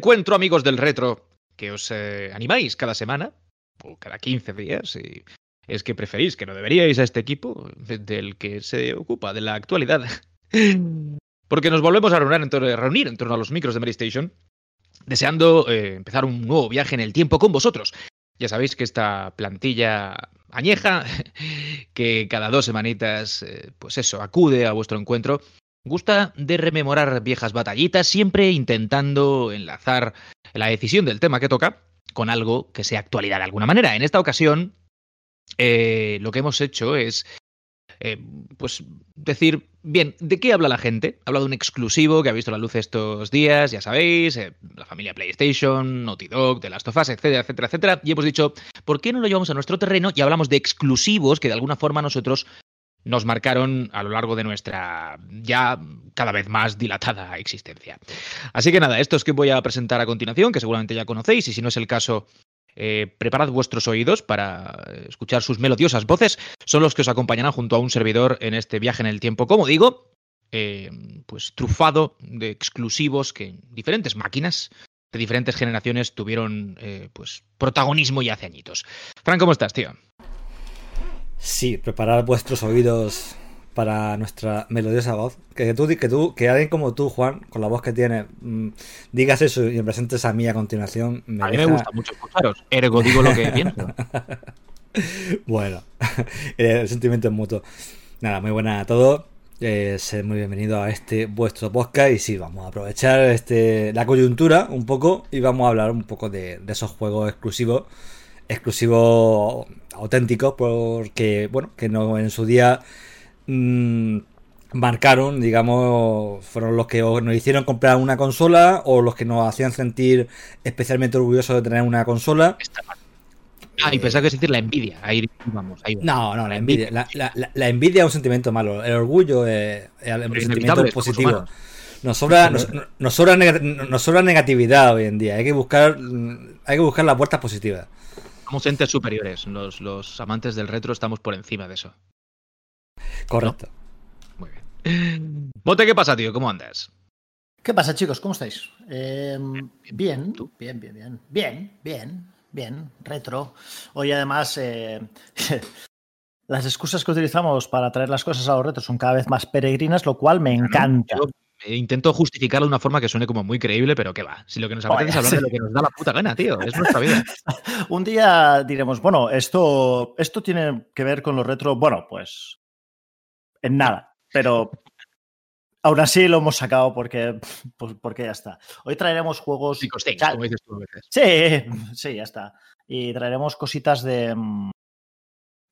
Feliz reencuentro, amigos del retro, que os eh, animáis cada semana, o cada 15 días, y es que preferís, que no deberíais a este equipo del que se ocupa de la actualidad. Porque nos volvemos a reunir en, torno, reunir en torno a los micros de Mary Station, deseando eh, empezar un nuevo viaje en el tiempo con vosotros. Ya sabéis que esta plantilla añeja, que cada dos semanitas, eh, pues eso, acude a vuestro encuentro, gusta de rememorar viejas batallitas, siempre intentando enlazar la decisión del tema que toca con algo que sea actualidad de alguna manera. En esta ocasión, eh, lo que hemos hecho es eh, pues decir, bien, ¿de qué habla la gente? Habla de un exclusivo que ha visto la luz estos días, ya sabéis, eh, la familia PlayStation, Naughty Dog, The Last of Us, etcétera, etcétera, etcétera. Y hemos dicho, ¿por qué no lo llevamos a nuestro terreno y hablamos de exclusivos que de alguna forma nosotros nos marcaron a lo largo de nuestra ya cada vez más dilatada existencia. Así que nada, estos que voy a presentar a continuación, que seguramente ya conocéis, y si no es el caso, eh, preparad vuestros oídos para escuchar sus melodiosas voces. Son los que os acompañarán junto a un servidor en este viaje en el tiempo, como digo, eh, pues trufado de exclusivos que diferentes máquinas de diferentes generaciones tuvieron eh, pues protagonismo ya hace añitos. Fran, ¿cómo estás, tío? Sí, preparad vuestros oídos para nuestra melodiosa voz. Que tú, que tú, que alguien como tú, Juan, con la voz que tienes, mm, digas eso y me presentes a mí a continuación. Me a mí me gusta mucho escucharos. Ergo digo lo que pienso. bueno, el sentimiento es mutuo. Nada, muy buena a todos. Eh, ser muy bienvenido a este vuestro podcast y sí, vamos a aprovechar este, la coyuntura un poco y vamos a hablar un poco de, de esos juegos exclusivos, exclusivos auténticos, porque, bueno, que no en su día mmm, marcaron, digamos, fueron los que nos hicieron comprar una consola o los que nos hacían sentir especialmente orgullosos de tener una consola. Ah, y pensaba que es decir la envidia. Ahí vamos. Ahí no, no, la envidia. La, la, la, envidia es un sentimiento malo. El orgullo es, es un sentimiento positivo. Nos sobra, nos, nos, sobra, nos sobra negatividad hoy en día. Hay que buscar, hay que buscar las puertas positivas. Somos entes superiores. Los, los amantes del retro estamos por encima de eso. Correcto. ¿No? Muy bien. Bote, ¿qué pasa, tío? ¿Cómo andas? ¿Qué pasa, chicos? ¿Cómo estáis? Eh, bien, bien, bien, bien, bien, bien, bien, retro. Hoy además eh, las excusas que utilizamos para traer las cosas a los retos son cada vez más peregrinas, lo cual me encanta. Yo intento justificarlo de una forma que suene como muy creíble, pero que va. Si lo que nos apetece es hablar de lo que nos da la puta gana, tío. Es nuestra vida. Un día diremos, bueno, esto, esto tiene que ver con los retro. Bueno, pues en nada, pero aún así lo hemos sacado porque, pues, porque ya está. Hoy traeremos juegos. Things, como dices tú a veces. Sí, sí, ya está. Y traeremos cositas de.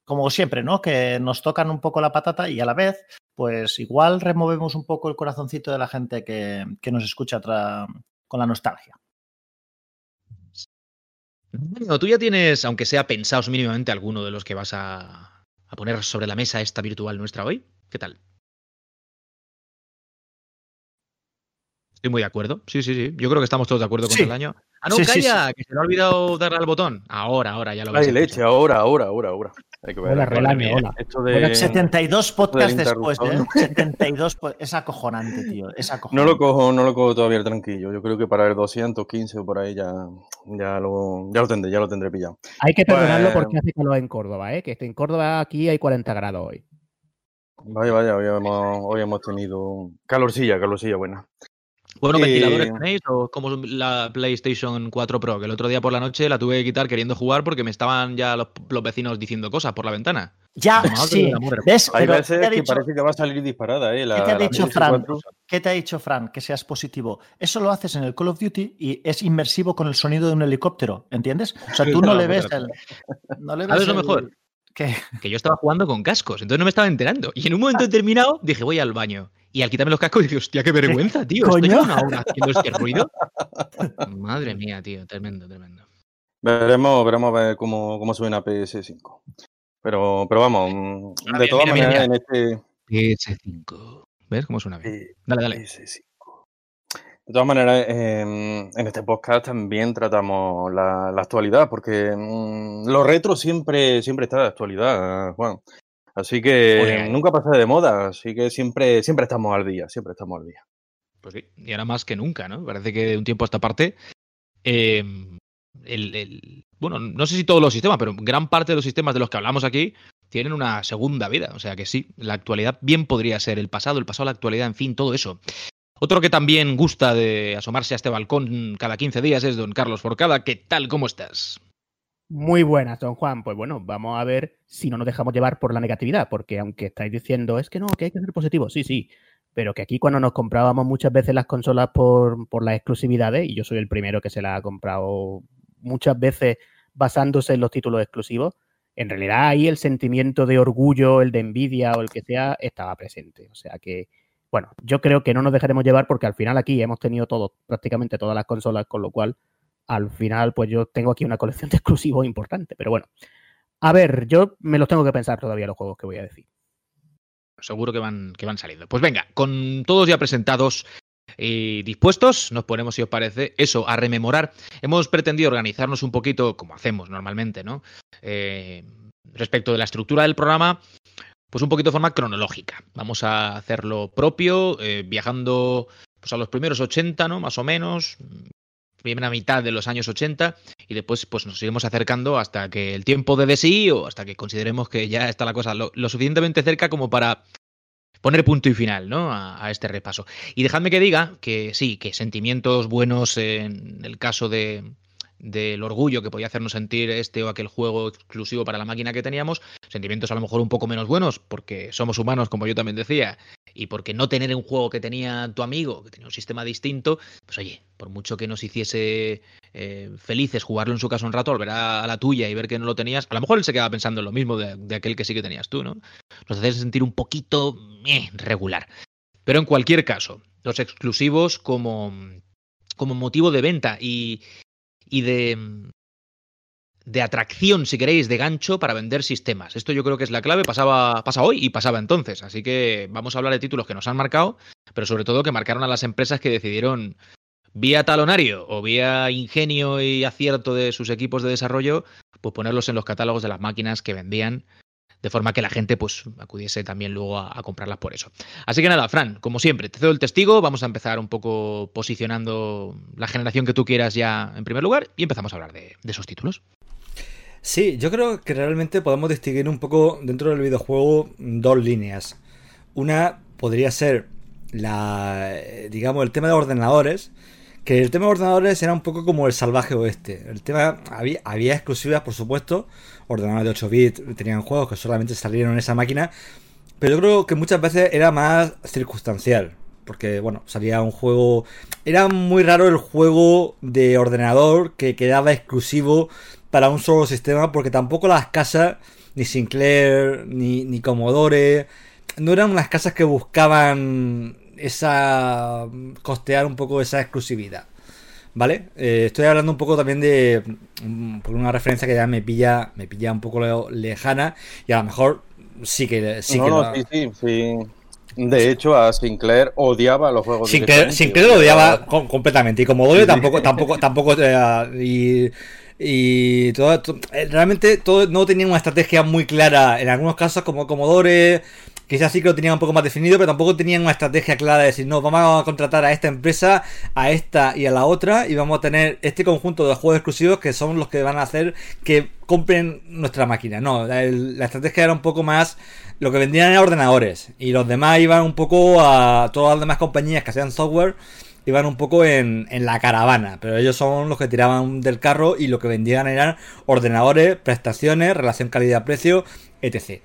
Como siempre, ¿no? Que nos tocan un poco la patata y a la vez, pues igual removemos un poco el corazoncito de la gente que, que nos escucha con la nostalgia. No, tú ya tienes, aunque sea pensados mínimamente, alguno de los que vas a, a poner sobre la mesa esta virtual nuestra hoy. ¿Qué tal? Estoy muy de acuerdo. Sí, sí, sí. Yo creo que estamos todos de acuerdo con Sí. el año. Ah, no, Sí, que se me ha olvidado darle al botón. Ahora, ahora, ya lo ves. Ay, leche, ahora, ahora, ahora, ahora. Hay que ver. Hola, ver. hola. Esto de... Bueno, 72 podcasts del después, ¿eh? interruptor. 72 po- Es acojonante, tío. Es No acojonante. lo cojo, no lo cojo todavía tranquilo. Yo creo que para el 215 o por ahí ya, ya lo, ya lo tendré, ya lo tendré pillado. Hay que perdonarlo Pues- porque hace calor en Córdoba, ¿eh? Que en Córdoba aquí hay 40 grados hoy. Vaya, vaya, hoy hemos, hoy hemos tenido calorcilla, calorcilla buena. Bueno, Eh, ventiladores tenéis o como la PlayStation 4 Pro, que el otro día por la noche la tuve que quitar queriendo jugar porque me estaban ya los, los vecinos diciendo cosas por la ventana. Ya, Madre sí. ¿Ves? Hay Pero, ¿qué veces te ha que dicho, parece que va a salir disparada, ¿eh? La, ¿qué te ha la dicho Fran? 4. ¿Qué te ha dicho Fran? Que seas positivo. Eso lo haces en el Call of Duty y es inmersivo con el sonido de un helicóptero, ¿entiendes? O sea, tú no le ves el. No le ves ¿Sabes lo el- mejor? ¿Qué? Que yo estaba jugando con cascos, entonces no me estaba enterando. Y en un momento determinado dije, voy al baño. Y al quitarme los cascos dije, hostia, qué vergüenza, tío. Estoy coño? una hora haciendo este ruido. Madre mía, tío, tremendo, tremendo. Veremos, veremos a ver cómo, cómo suena PS5. Pero, pero vamos, mm, Ah, de todas maneras, en este. PS5. ¿Ves cómo suena bien? eh, Dale, dale. PS5. De todas maneras, eh, en este podcast también tratamos la, la actualidad, porque mm, lo retro siempre, siempre está de actualidad, Juan. Así que ahí. nunca pasa de moda, así que siempre, siempre estamos al día, siempre estamos al día. Pues sí, y ahora más que nunca, ¿no? Parece que de un tiempo a esta parte. eh, el, el- bueno, no sé si todos los sistemas, pero gran parte de los sistemas de los que hablamos aquí tienen una segunda vida. O sea que sí, la actualidad bien podría ser el pasado, el pasado, la actualidad, en fin, todo eso. Otro que también gusta de asomarse a este balcón cada 15 días es don Carlos Forcada. ¿Qué tal? ¿Cómo estás? Muy buenas, don Juan. Pues bueno, vamos a ver si no nos dejamos llevar por la negatividad, porque aunque estáis diciendo es que no, que hay que ser positivo, sí, sí, pero que aquí cuando nos comprábamos muchas veces las consolas por, las exclusividades, y yo soy el primero que se las ha comprado muchas veces basándose en los títulos exclusivos, en realidad ahí el sentimiento de orgullo, el de envidia o el que sea, estaba presente. O sea que, bueno, yo creo que no nos dejaremos llevar porque al final aquí hemos tenido todo, prácticamente todas las consolas, con lo cual al final, pues yo tengo aquí una colección de exclusivos importante. Pero bueno, a ver, yo me los tengo que pensar todavía los juegos que voy a decir. Seguro que van, que van saliendo. Pues venga, con todos ya presentados y dispuestos, nos ponemos, si os parece, eso, a rememorar. Hemos pretendido organizarnos un poquito, como hacemos normalmente, ¿no? Eh, respecto de la estructura del programa, pues un poquito de forma cronológica. Vamos a hacerlo propio, eh, viajando pues a los primeros 80, ¿no? Más o menos, primera mitad de los años 80 y después pues nos iremos acercando hasta que el tiempo de sí o hasta que consideremos que ya está la cosa lo, lo suficientemente cerca como para poner punto y final ¿no? a, a, este repaso. Y dejadme que diga que sí, que sentimientos buenos en el caso de del orgullo que podía hacernos sentir este o aquel juego exclusivo para la máquina que teníamos, sentimientos a lo mejor un poco menos buenos porque somos humanos, como yo también decía, y porque no tener un juego que tenía tu amigo, que tenía un sistema distinto, pues oye, por mucho que nos hiciese eh, felices jugarlo en su caso un rato, volver a, a, la tuya y ver que no lo tenías, a lo mejor él se quedaba pensando en lo mismo de, de aquel que sí que tenías tú, ¿no? Nos hace sentir un poquito eh, regular. Pero en cualquier caso, los exclusivos como, como motivo de venta y, y de, de atracción, si queréis, de gancho para vender sistemas. Esto yo creo que es la clave. Pasaba, pasa hoy y pasaba entonces. Así que vamos a hablar de títulos que nos han marcado, pero sobre todo que marcaron a las empresas que decidieron, vía talonario o vía ingenio y acierto de sus equipos de desarrollo, pues ponerlos en los catálogos de las máquinas que vendían de forma que la gente pues acudiese también luego a, comprarlas por eso. Así que nada, Fran, como siempre, te cedo el testigo, vamos a empezar un poco posicionando la generación que tú quieras ya en primer lugar y empezamos a hablar de esos títulos. Sí, yo creo que realmente podemos distinguir un poco dentro del videojuego dos líneas. Una podría ser la, digamos, el tema de ordenadores, que el tema de ordenadores era un poco como el salvaje oeste. El tema había, había exclusivas, por supuesto, ordenadores de 8 bits tenían juegos que solamente salieron en esa máquina, pero yo creo que muchas veces era más circunstancial. Porque, bueno, salía un juego. Era muy raro el juego de ordenador que quedaba exclusivo para un solo sistema, porque tampoco las casas, ni Sinclair, ni, ni Commodore, no eran unas casas que buscaban esa. costear un poco esa exclusividad. ¿Vale? Eh, estoy hablando un poco también de. por una referencia que ya me pilla. Me pilla un poco lejana. Y a lo mejor sí que. Sí no, que no, sí, sí, sí. De hecho, a Sinclair odiaba los juegos. Sinclair, Sinclair lo odiaba com completamente. Y Commodore tampoco, tampoco, tampoco. Eh, y, y todo, todo, realmente todo no tenía una estrategia muy clara. En algunos casos, como Commodore, quizás sí que lo tenían un poco más definido, pero tampoco tenían una estrategia clara de decir, no, vamos a contratar a esta empresa, a esta y a la otra, y vamos a tener este conjunto de juegos exclusivos que son los que van a hacer que compren nuestra máquina. No, la, estrategia era un poco más lo que vendían eran ordenadores, y los demás iban un poco a todas las demás compañías que hacían software iban un poco en, en, la caravana, pero ellos son los que tiraban del carro y lo que vendían eran ordenadores, prestaciones, relación calidad-precio, etc.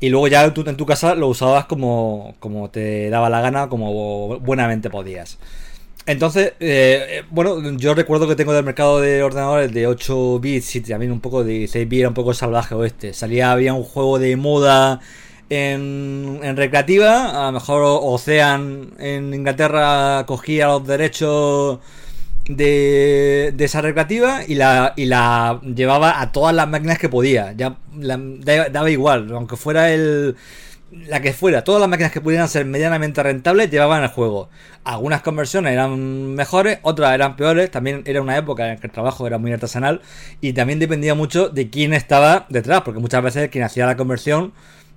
Y luego ya tú en tu casa lo usabas como, como te daba la gana, como buenamente podías. Entonces, eh, bueno, yo recuerdo que tengo del mercado de ordenadores de 8 bits y también un poco de 16 bits, era un poco salvaje oeste. Salía, había un juego de moda en, en, recreativa, a lo mejor Ocean en Inglaterra cogía los derechos de, de, esa recreativa y la, y la llevaba a todas las máquinas que podía. Ya la, daba igual, aunque fuera el la que fuera, todas las máquinas que pudieran ser medianamente rentables llevaban el juego. Algunas conversiones eran mejores, otras eran peores. También era una época en que el trabajo era muy artesanal y también dependía mucho de quién estaba detrás, porque muchas veces quien hacía la conversión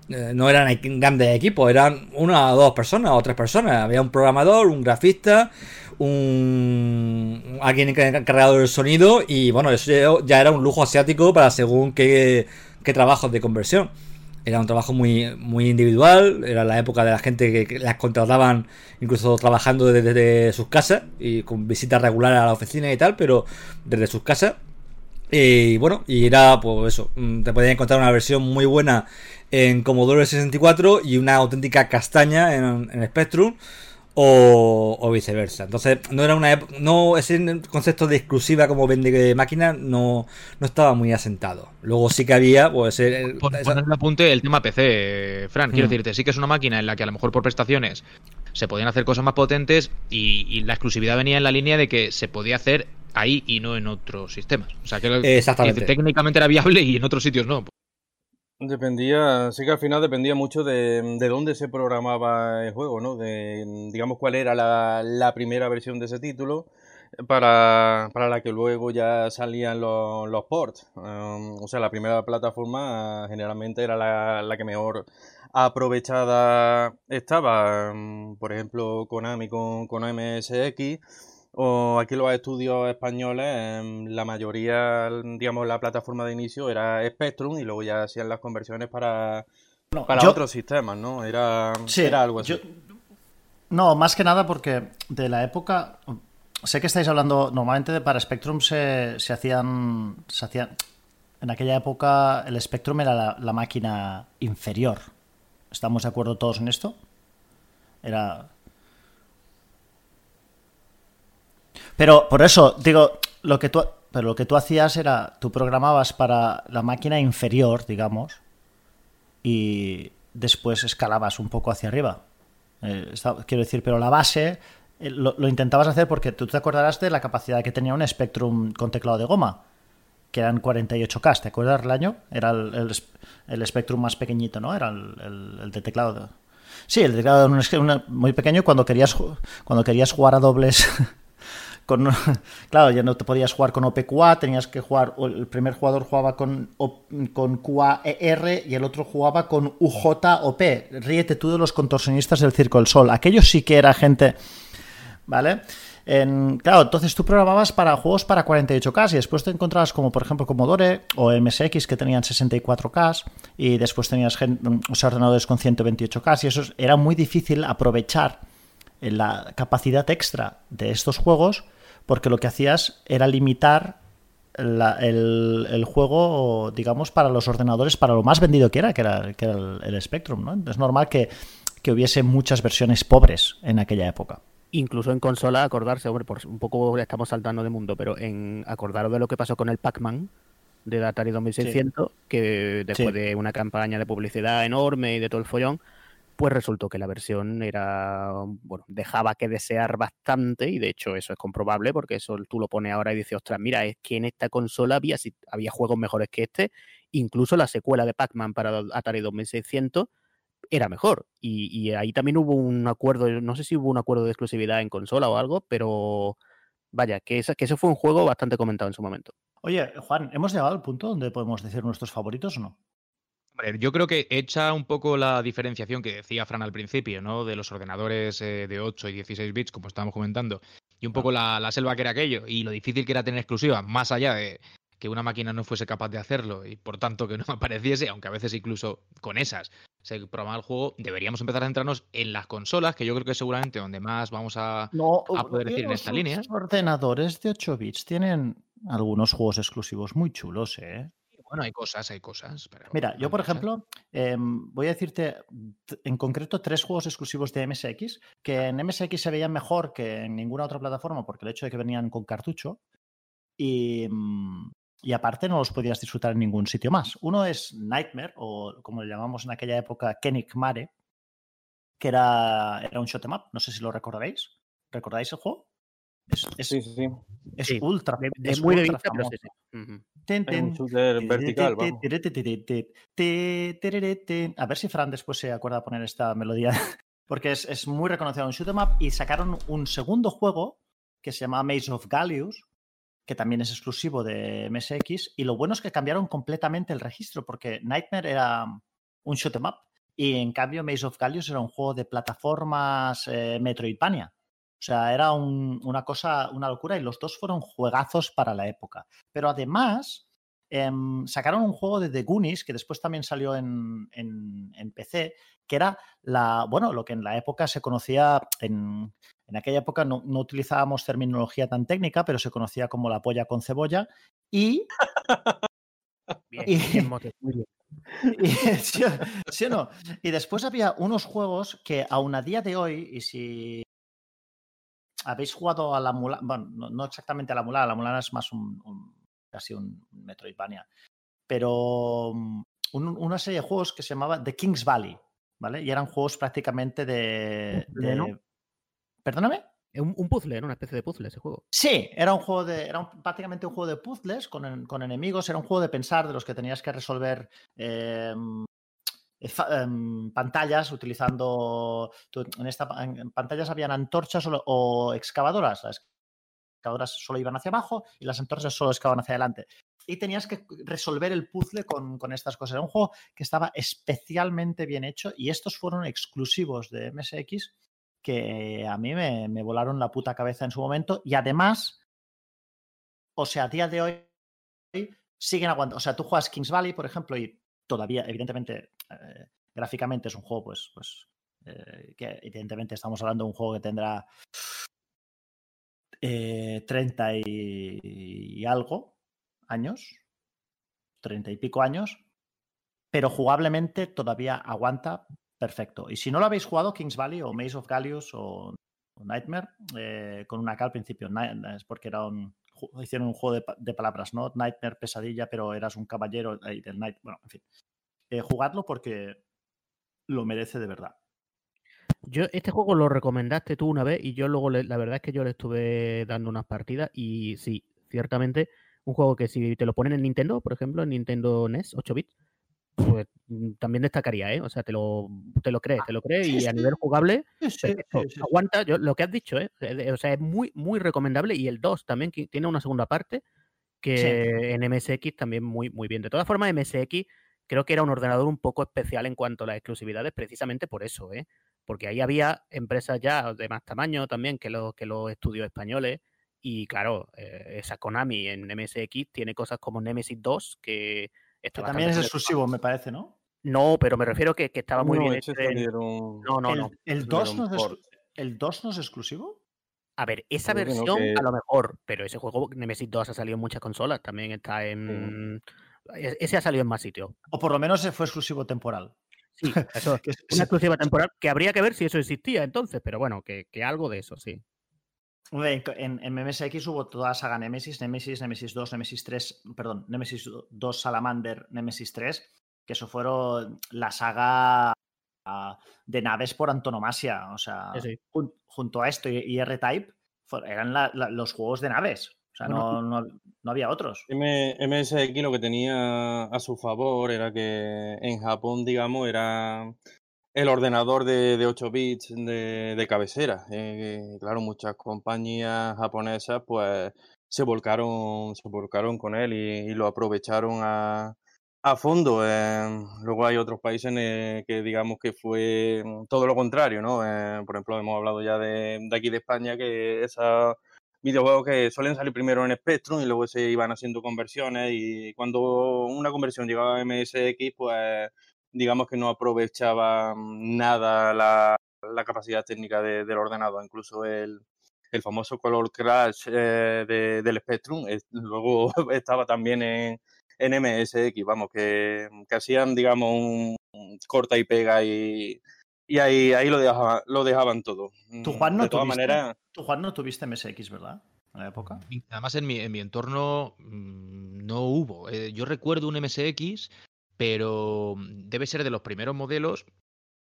eh, no eran grandes equipos, eran una o dos personas o tres personas. Había un programador, un grafista, un alguien enca- encargado del sonido y bueno, eso ya- era un lujo asiático para según qué, qué trabajos de conversión. Era un trabajo muy, muy individual, era la época de la gente que, que las contrataban incluso trabajando desde, desde sus casas y con visitas regulares a la oficina y tal, pero desde sus casas. Y bueno, y era pues eso, mm, te podías encontrar una versión muy buena en Commodore 64 y una auténtica castaña en, en Spectrum o, o viceversa. Entonces, no era una no ese concepto de exclusiva como vende máquina no, no estaba muy asentado. Luego sí que había pues el- Por esa- poner en apunte el tema PC, Fran, quiero Mm. decirte, sí que es una máquina en la que a lo mejor por prestaciones se podían hacer cosas más potentes y, y la exclusividad venía en la línea de que se podía hacer ahí y no en otros sistemas. O sea, que Exactamente. que técnicamente era viable y en otros sitios no. Dependía, sí que al final dependía mucho de, de dónde se programaba el juego, ¿no? De, digamos, cuál era la, la primera versión de ese título para, para la que luego ya salían los, los ports. Um, o sea, la primera plataforma generalmente era la, la que mejor aprovechada estaba. Um, por ejemplo, Konami con, con MSX. O aquí los estudios españoles, em, la mayoría, digamos, la plataforma de inicio era Spectrum y luego ya hacían las conversiones para, No, para yo- otros sistemas, ¿no? Era, Sí, era algo así. yo- no, más que nada porque de la época. Sé que estáis hablando. Normalmente de- para Spectrum se, se hacían. Se hacían. En aquella época el Spectrum era la, la máquina inferior. ¿Estamos de acuerdo todos en esto? Era. Pero por eso, digo, lo que tú. Pero lo que tú hacías era. Tú programabas para la máquina inferior, digamos y después escalabas un poco hacia arriba. Eh, quiero decir, pero la base eh, lo, lo intentabas hacer porque tú te acordarás de la capacidad que tenía un Spectrum con teclado de goma, que eran 48K, ¿te acuerdas el año? Era el, el, Spectrum más pequeñito, ¿no? Era el, el- de teclado. de- Sí, el teclado era un- muy pequeño cuando querías, cuando querías jugar a dobles. Claro, ya no te podías jugar con OPQA, tenías que jugar, el primer jugador jugaba con, con QAER y el otro jugaba con UJOP. Ríete tú de los contorsionistas del Circo del Sol. Aquello sí que era gente, ¿vale? Claro, entonces tú programabas para juegos para 48K y después te encontrabas como por ejemplo Commodore o MSX que tenían 64K y después tenías gen- o sea, ordenadores con 128K y eso es- era muy difícil aprovechar la capacidad extra de estos juegos porque lo que hacías era limitar la- el, el juego, digamos, para los ordenadores, para lo más vendido que era, que era, que era el, el Spectrum. ¿no? Es normal que, que hubiese muchas versiones pobres en aquella época. Incluso en consola, acordarse, hombre, por un poco estamos saltando de mundo, pero en acordaros de lo que pasó con el Pac-Man de Atari 2600, que después Sí. de una campaña de publicidad enorme y de todo el follón, pues resultó que la versión era, bueno, dejaba que desear bastante y de hecho eso es comprobable porque eso tú lo pones ahora y dices, ostras, mira, es que en esta consola había, si- había juegos mejores que este, incluso la secuela de Pac-Man para Atari 2600 era mejor. Y, ahí también hubo un acuerdo, no sé si hubo un acuerdo de exclusividad en consola o algo, pero vaya, que, esa, que eso fue un juego bastante comentado en su momento. Oye, Juan, ¿hemos llegado al punto donde podemos decir nuestros favoritos o no? Hombre, yo creo que echa un poco la diferenciación que decía Fran al principio, ¿no? De los ordenadores eh, de 8 y 16 bits, como estábamos comentando, y un poco la, la selva que era aquello, y lo difícil que era tener exclusiva, más allá de que una máquina no fuese capaz de hacerlo y por tanto que no apareciese, aunque a veces incluso con esas se programa el juego, deberíamos empezar a centrarnos en las consolas, que yo creo que es seguramente donde más vamos a... No, a poder decir en los esta línea. ordenadores de 8 bits tienen algunos juegos exclusivos muy chulos, ¿eh? Bueno, hay cosas, hay cosas. Pero Mira, yo por cosas. ejemplo, em, voy a decirte en concreto tres juegos exclusivos de MSX que en MSX se veían mejor que en ninguna otra plataforma por el hecho de que venían con cartucho y, mm, y aparte no los podías disfrutar en ningún sitio más. Uno es Nightmare o como le llamamos en aquella época Kenik Mare, que era, era un shot 'em up. No sé si lo recordaréis. ¿Recordáis el juego? Es, es- Sí, sí, sí. es Sí, ultra, De- de es muy de vista, vertical, vamos. A ver si Fran después se acuerda de poner esta melodía. Porque es, es muy reconocido en Shoot 'em Up. Y sacaron un segundo juego que se llama Maze of Gallius, que también es exclusivo de MSX. Y lo bueno es que cambiaron completamente el registro, porque Nightmare era un shoot 'em up. Y en cambio, Maze of Gallius era un juego de plataformas eh, Metroidvania. O sea, era un- una cosa, una locura y los dos fueron juegazos para la época. Pero además, em, sacaron un juego de The Goonies que después también salió en, en- en PC, que era la, bueno, lo que en la época se conocía, en, en aquella época no, no utilizábamos terminología tan técnica, pero se conocía como la polla con cebolla. Y Bien, Y- bien, muy bien. y, ¿sí, o, sí o no? Y después había unos juegos que aún a día de hoy, y si habéis jugado a la Mulana, bueno, no, no exactamente a la Mulana, la Mulana es más un, un- casi un Metroidvania, pero un- una serie de juegos que se llamaba The King's Valley, ¿vale? Y eran juegos prácticamente de... Puzzle, de- ¿no? ¿Perdóname? Es un, un puzzle, ¿no? Una especie de puzzle ese juego. Sí, era un juego de. Era un- prácticamente un juego de puzzles con, con enemigos. Era un juego de pensar de los que tenías que resolver eh, eh, em, pantallas utilizando. en esta pantallas habían antorchas o, excavadoras. Las excavadoras solo iban hacia abajo y las antorchas solo excavaban hacia adelante. Y tenías que resolver el puzzle con, con estas cosas. Era un juego que estaba especialmente bien hecho y estos fueron exclusivos de MSX que a mí me, me volaron la puta cabeza en su momento y además, o sea, a día de hoy siguen aguantando. O sea, tú juegas Kings Valley, por ejemplo, y todavía, evidentemente, eh, gráficamente es un juego, pues, pues eh, que evidentemente estamos hablando de un juego que tendrá eh, 30 y, algo años, 30 y pico años, pero jugablemente todavía aguanta perfecto. Y si no lo habéis jugado, Kings Valley o Maze of Gallius o, o Nightmare, eh, con una K al principio, es porque era un, hicieron un juego de, pa- de palabras, ¿no? Nightmare, pesadilla, pero eras un caballero ahí del Night, bueno, en fin. Eh, jugadlo porque lo merece de verdad. Yo, este juego lo recomendaste tú una vez y yo luego, la verdad es que yo le estuve dando unas partidas y sí, ciertamente, un juego que si te lo ponen en Nintendo, por ejemplo, en Nintendo NES 8 bits, pues mm, también destacaría, ¿eh? O sea, te lo, te lo crees, te lo crees y a nivel jugable, Sí, sí, perfecto. sí, sí, sí. aguanta, yo, lo que has dicho, ¿eh? Eh, O sea, es muy, muy recomendable y el 2 también que tiene una segunda parte que en MSX también muy, muy bien. De todas formas, MSX creo que era un ordenador un poco especial en cuanto a las exclusividades, precisamente por eso, ¿eh? Porque ahí había empresas ya de más tamaño también que los, que los estudios españoles. Y claro, eh, esa Konami en MSX tiene cosas como Nemesis 2, que está Que también es exclusivo, me parece, ¿no? No, pero me refiero que, que estaba muy No, bien hecho. salieron- No, no, el, no. el 2 salieron no es, port. exclu- ¿El 2 no es exclusivo? A ver, esa Creo que no, versión que- a lo mejor, pero ese juego Nemesis 2 ha salido en muchas consolas, también está en... e- Ese ha salido en más sitios. O por lo menos fue exclusivo temporal. Sí, eso, una exclusiva temporal que habría que ver si eso existía entonces, pero bueno, que, que algo de eso, sí. En, en MSX hubo toda la saga Nemesis, Nemesis, Nemesis 2, Nemesis 3, perdón, Nemesis 2 Salamander, Nemesis 3, que eso fueron la saga ah, de naves por antonomasia. O sea, Sí, sí. jun- junto a esto y, y R-Type, eran la- la- los juegos de naves. O sea, Bueno, no, no- no había otros. M- MSX lo que tenía a su favor era que en Japón, digamos, era el ordenador de, de 8 bits de, de cabecera. Eh, claro, muchas compañías japonesas pues se volcaron, se volcaron con él y, lo aprovecharon a, a fondo. Eh, luego hay otros países el que digamos que fue todo lo contrario, ¿no? Eh, por ejemplo, hemos hablado ya de, aquí de España que esa videojuegos que suelen salir primero en Spectrum y luego se iban haciendo conversiones y cuando una conversión llegaba a MSX, pues digamos que no aprovechaba nada la, la capacidad técnica de- del ordenador, incluso el, el famoso color crash eh, de- del Spectrum es- luego estaba también en, en MSX, vamos, que, que hacían, digamos, un un corta y pega y, y ahí, ahí lo, dejaban, lo dejaban todo. ¿Tú, Juan, no de todas tuviste? maneras, Tú, Juan, no tuviste MSX, ¿verdad? En la época. Además, en mi, en mi entorno mm, no hubo. Eh, yo recuerdo un MSX, pero debe ser de los primeros modelos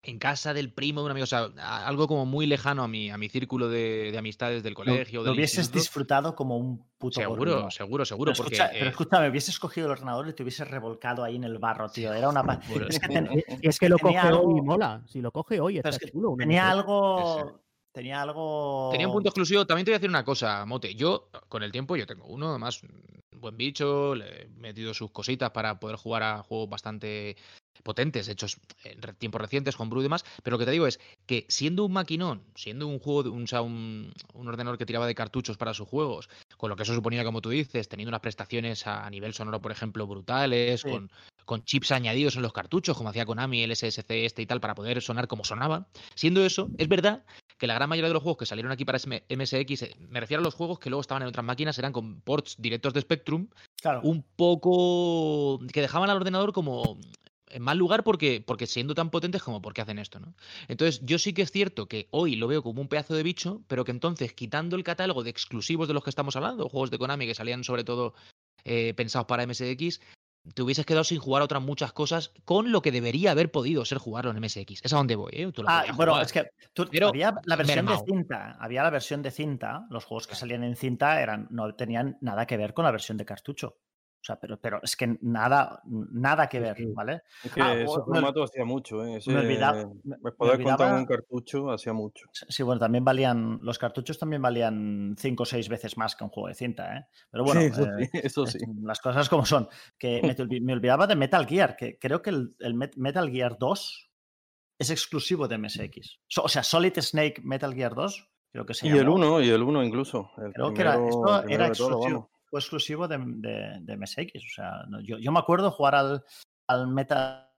en casa del primo de un amigo. O sea, algo como muy lejano a mi, a mi círculo de, de amistades del colegio. lo del hubieses instituto. disfrutado como un puto Seguro, seguro, seguro. Pero, porque, escucha- pero eh, escúchame, hubieses cogido el ordenador y te hubieses revolcado ahí en el barro, tío. Era una. Seguro. Es que ten- Y es que lo coge algo- hoy y mola. Si lo coge hoy, está es que chulo. tenía algo. Tenía algo. Tenía un punto exclusivo. También te voy a decir una cosa, Mote. Yo, con el tiempo, yo tengo uno, además, un buen bicho. Le he metido sus cositas para poder jugar a juegos bastante potentes, hechos en tiempos recientes, con Brew y demás, pero lo que te digo es que siendo un maquinón, siendo un juego, un, un, ordenador que tiraba de cartuchos para sus juegos, con lo que eso suponía, como tú dices, teniendo unas prestaciones a, nivel sonoro, por ejemplo, brutales, con, con chips añadidos en los cartuchos, como hacía Konami, el SSC este y tal, para poder sonar como sonaba, siendo eso, es verdad que la gran mayoría de los juegos que salieron aquí para MSX, eh, me refiero a los juegos que luego estaban en otras máquinas, eran con ports directos de Spectrum, un poco que dejaban al ordenador como en mal lugar porque, porque siendo tan potentes como porque hacen esto, ¿no? Entonces, yo sí que es cierto que hoy lo veo como un pedazo de bicho, pero que entonces, quitando el catálogo de exclusivos de los que estamos hablando, juegos de Konami que salían sobre todo eh, pensados para MSX, te hubieses quedado sin jugar otras muchas cosas con lo que debería haber podido ser jugarlo en MSX. Es a donde voy, ¿eh? ah, bueno, es que había la versión de cinta, había la versión de cinta, los juegos que salían en cinta eran, no tenían nada que ver con la versión de cartucho. O sea, pero, pero es que nada, nada que ver, ¿vale? Es que ah, ese formato hacía mucho, ¿eh? me olvidaba, poder contar un cartucho hacía mucho. Sí, bueno, también valían, los cartuchos también valían cinco o seis veces más que un juego de cinta, ¿eh? Pero bueno, eh, eso sí, las cosas como son. Que me, olvidaba de Metal Gear, que creo que el, Metal Gear 2 es exclusivo de MSX. o sea, Solid Snake Metal Gear 2, creo que se Y el 1, y el 1 incluso. creo que era, esto era exclusivo exclusivo de, de, MSX. O sea, yo, yo, me acuerdo jugar al, al Metal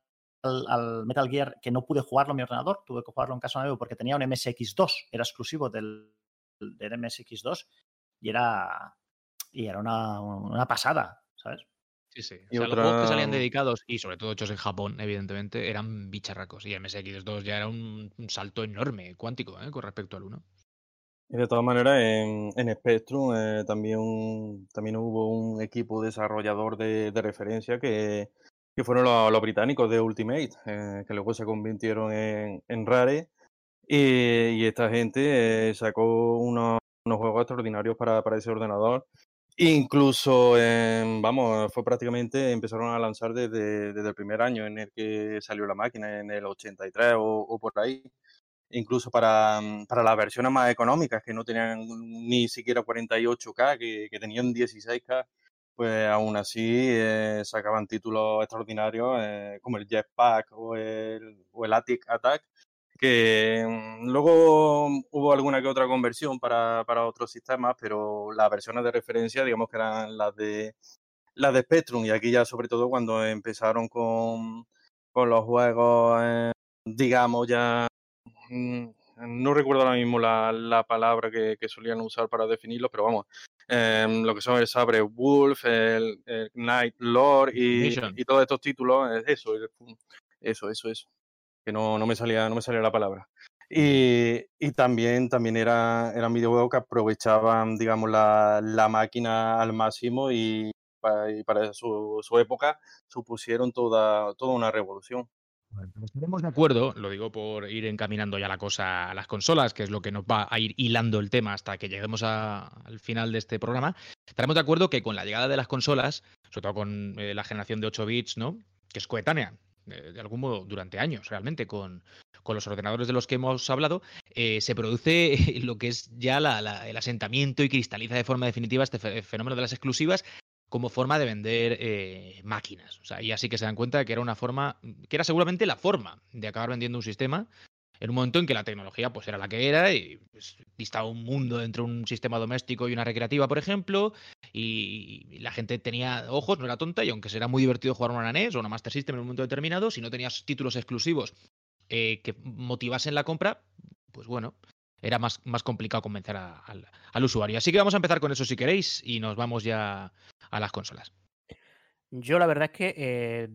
al, Metal Gear que no pude jugarlo en mi ordenador, tuve que jugarlo en casa nuevo porque tenía un MSX2, era exclusivo del, del MSX2 y era, y era una, una pasada, ¿sabes? Sí, sí. O sea, los juegos que salían dedicados y sobre todo hechos en Japón, evidentemente, eran bicharracos. Y MSX2 ya era un, salto enorme, cuántico, ¿eh? con respecto al 1. Y de todas maneras, en, Spectrum eh, también, también hubo un equipo desarrollador de, referencia que, fueron los, británicos de Ultimate, eh, que luego se convirtieron en, en Rare. Y, esta gente eh, sacó unos, juegos extraordinarios para, ese ordenador. Incluso, vamos, fue prácticamente, empezaron a lanzar desde, desde, el primer año en el que salió la máquina, en el 83 o, o por ahí incluso para, mm, para las versiones más económicas que no tenían ni siquiera 48K, que, que tenían 16K, pues aún así eh, sacaban títulos extraordinarios eh, como el Jetpack o el, o el Attic Attack, que mm, luego hubo alguna que otra conversión para, para otros sistemas, pero las versiones de referencia, digamos que eran las de las de Spectrum, y aquí ya sobre todo cuando empezaron con, con los juegos, eh, digamos, ya no recuerdo ahora mismo la, palabra que, solían usar para definirlo, pero vamos, em, lo que son el Sabre Wolf, el, Night Lord y, todos estos títulos, eso, eso, eso, eso, que no, no, me salía, no me salía la palabra. Y, también, también era, eran videojuegos que aprovechaban, digamos, la, máquina al máximo y para, su, su, época supusieron toda, toda una revolución. Estaremos de acuerdo, lo digo por ir encaminando ya la cosa a las consolas, que es lo que nos va a ir hilando el tema hasta que lleguemos al final de este programa. Estaremos de acuerdo que con la llegada de las consolas, sobre todo con eh, la generación de 8 bits, ¿no? Que es coetánea, de algún modo, durante años realmente, con, los ordenadores de los que hemos hablado, eh, se produce lo que es ya el asentamiento y cristaliza de forma definitiva este fenómeno de las exclusivas como forma de vender eh, máquinas. O sea, y así que se dan cuenta de que era una forma, que era seguramente la forma de acabar vendiendo un sistema en un momento en que la tecnología pues era la que era y pues, distaba un mundo entre un sistema doméstico y una recreativa, por ejemplo, y, la gente tenía ojos, no era tonta, y aunque será muy divertido jugar una NES o una Master System en un momento determinado, si no tenías títulos exclusivos eh, que motivasen la compra, pues bueno, era más, más complicado convencer al usuario. Así que vamos a empezar con eso si queréis y nos vamos ya a las consolas. Yo la verdad es que eh,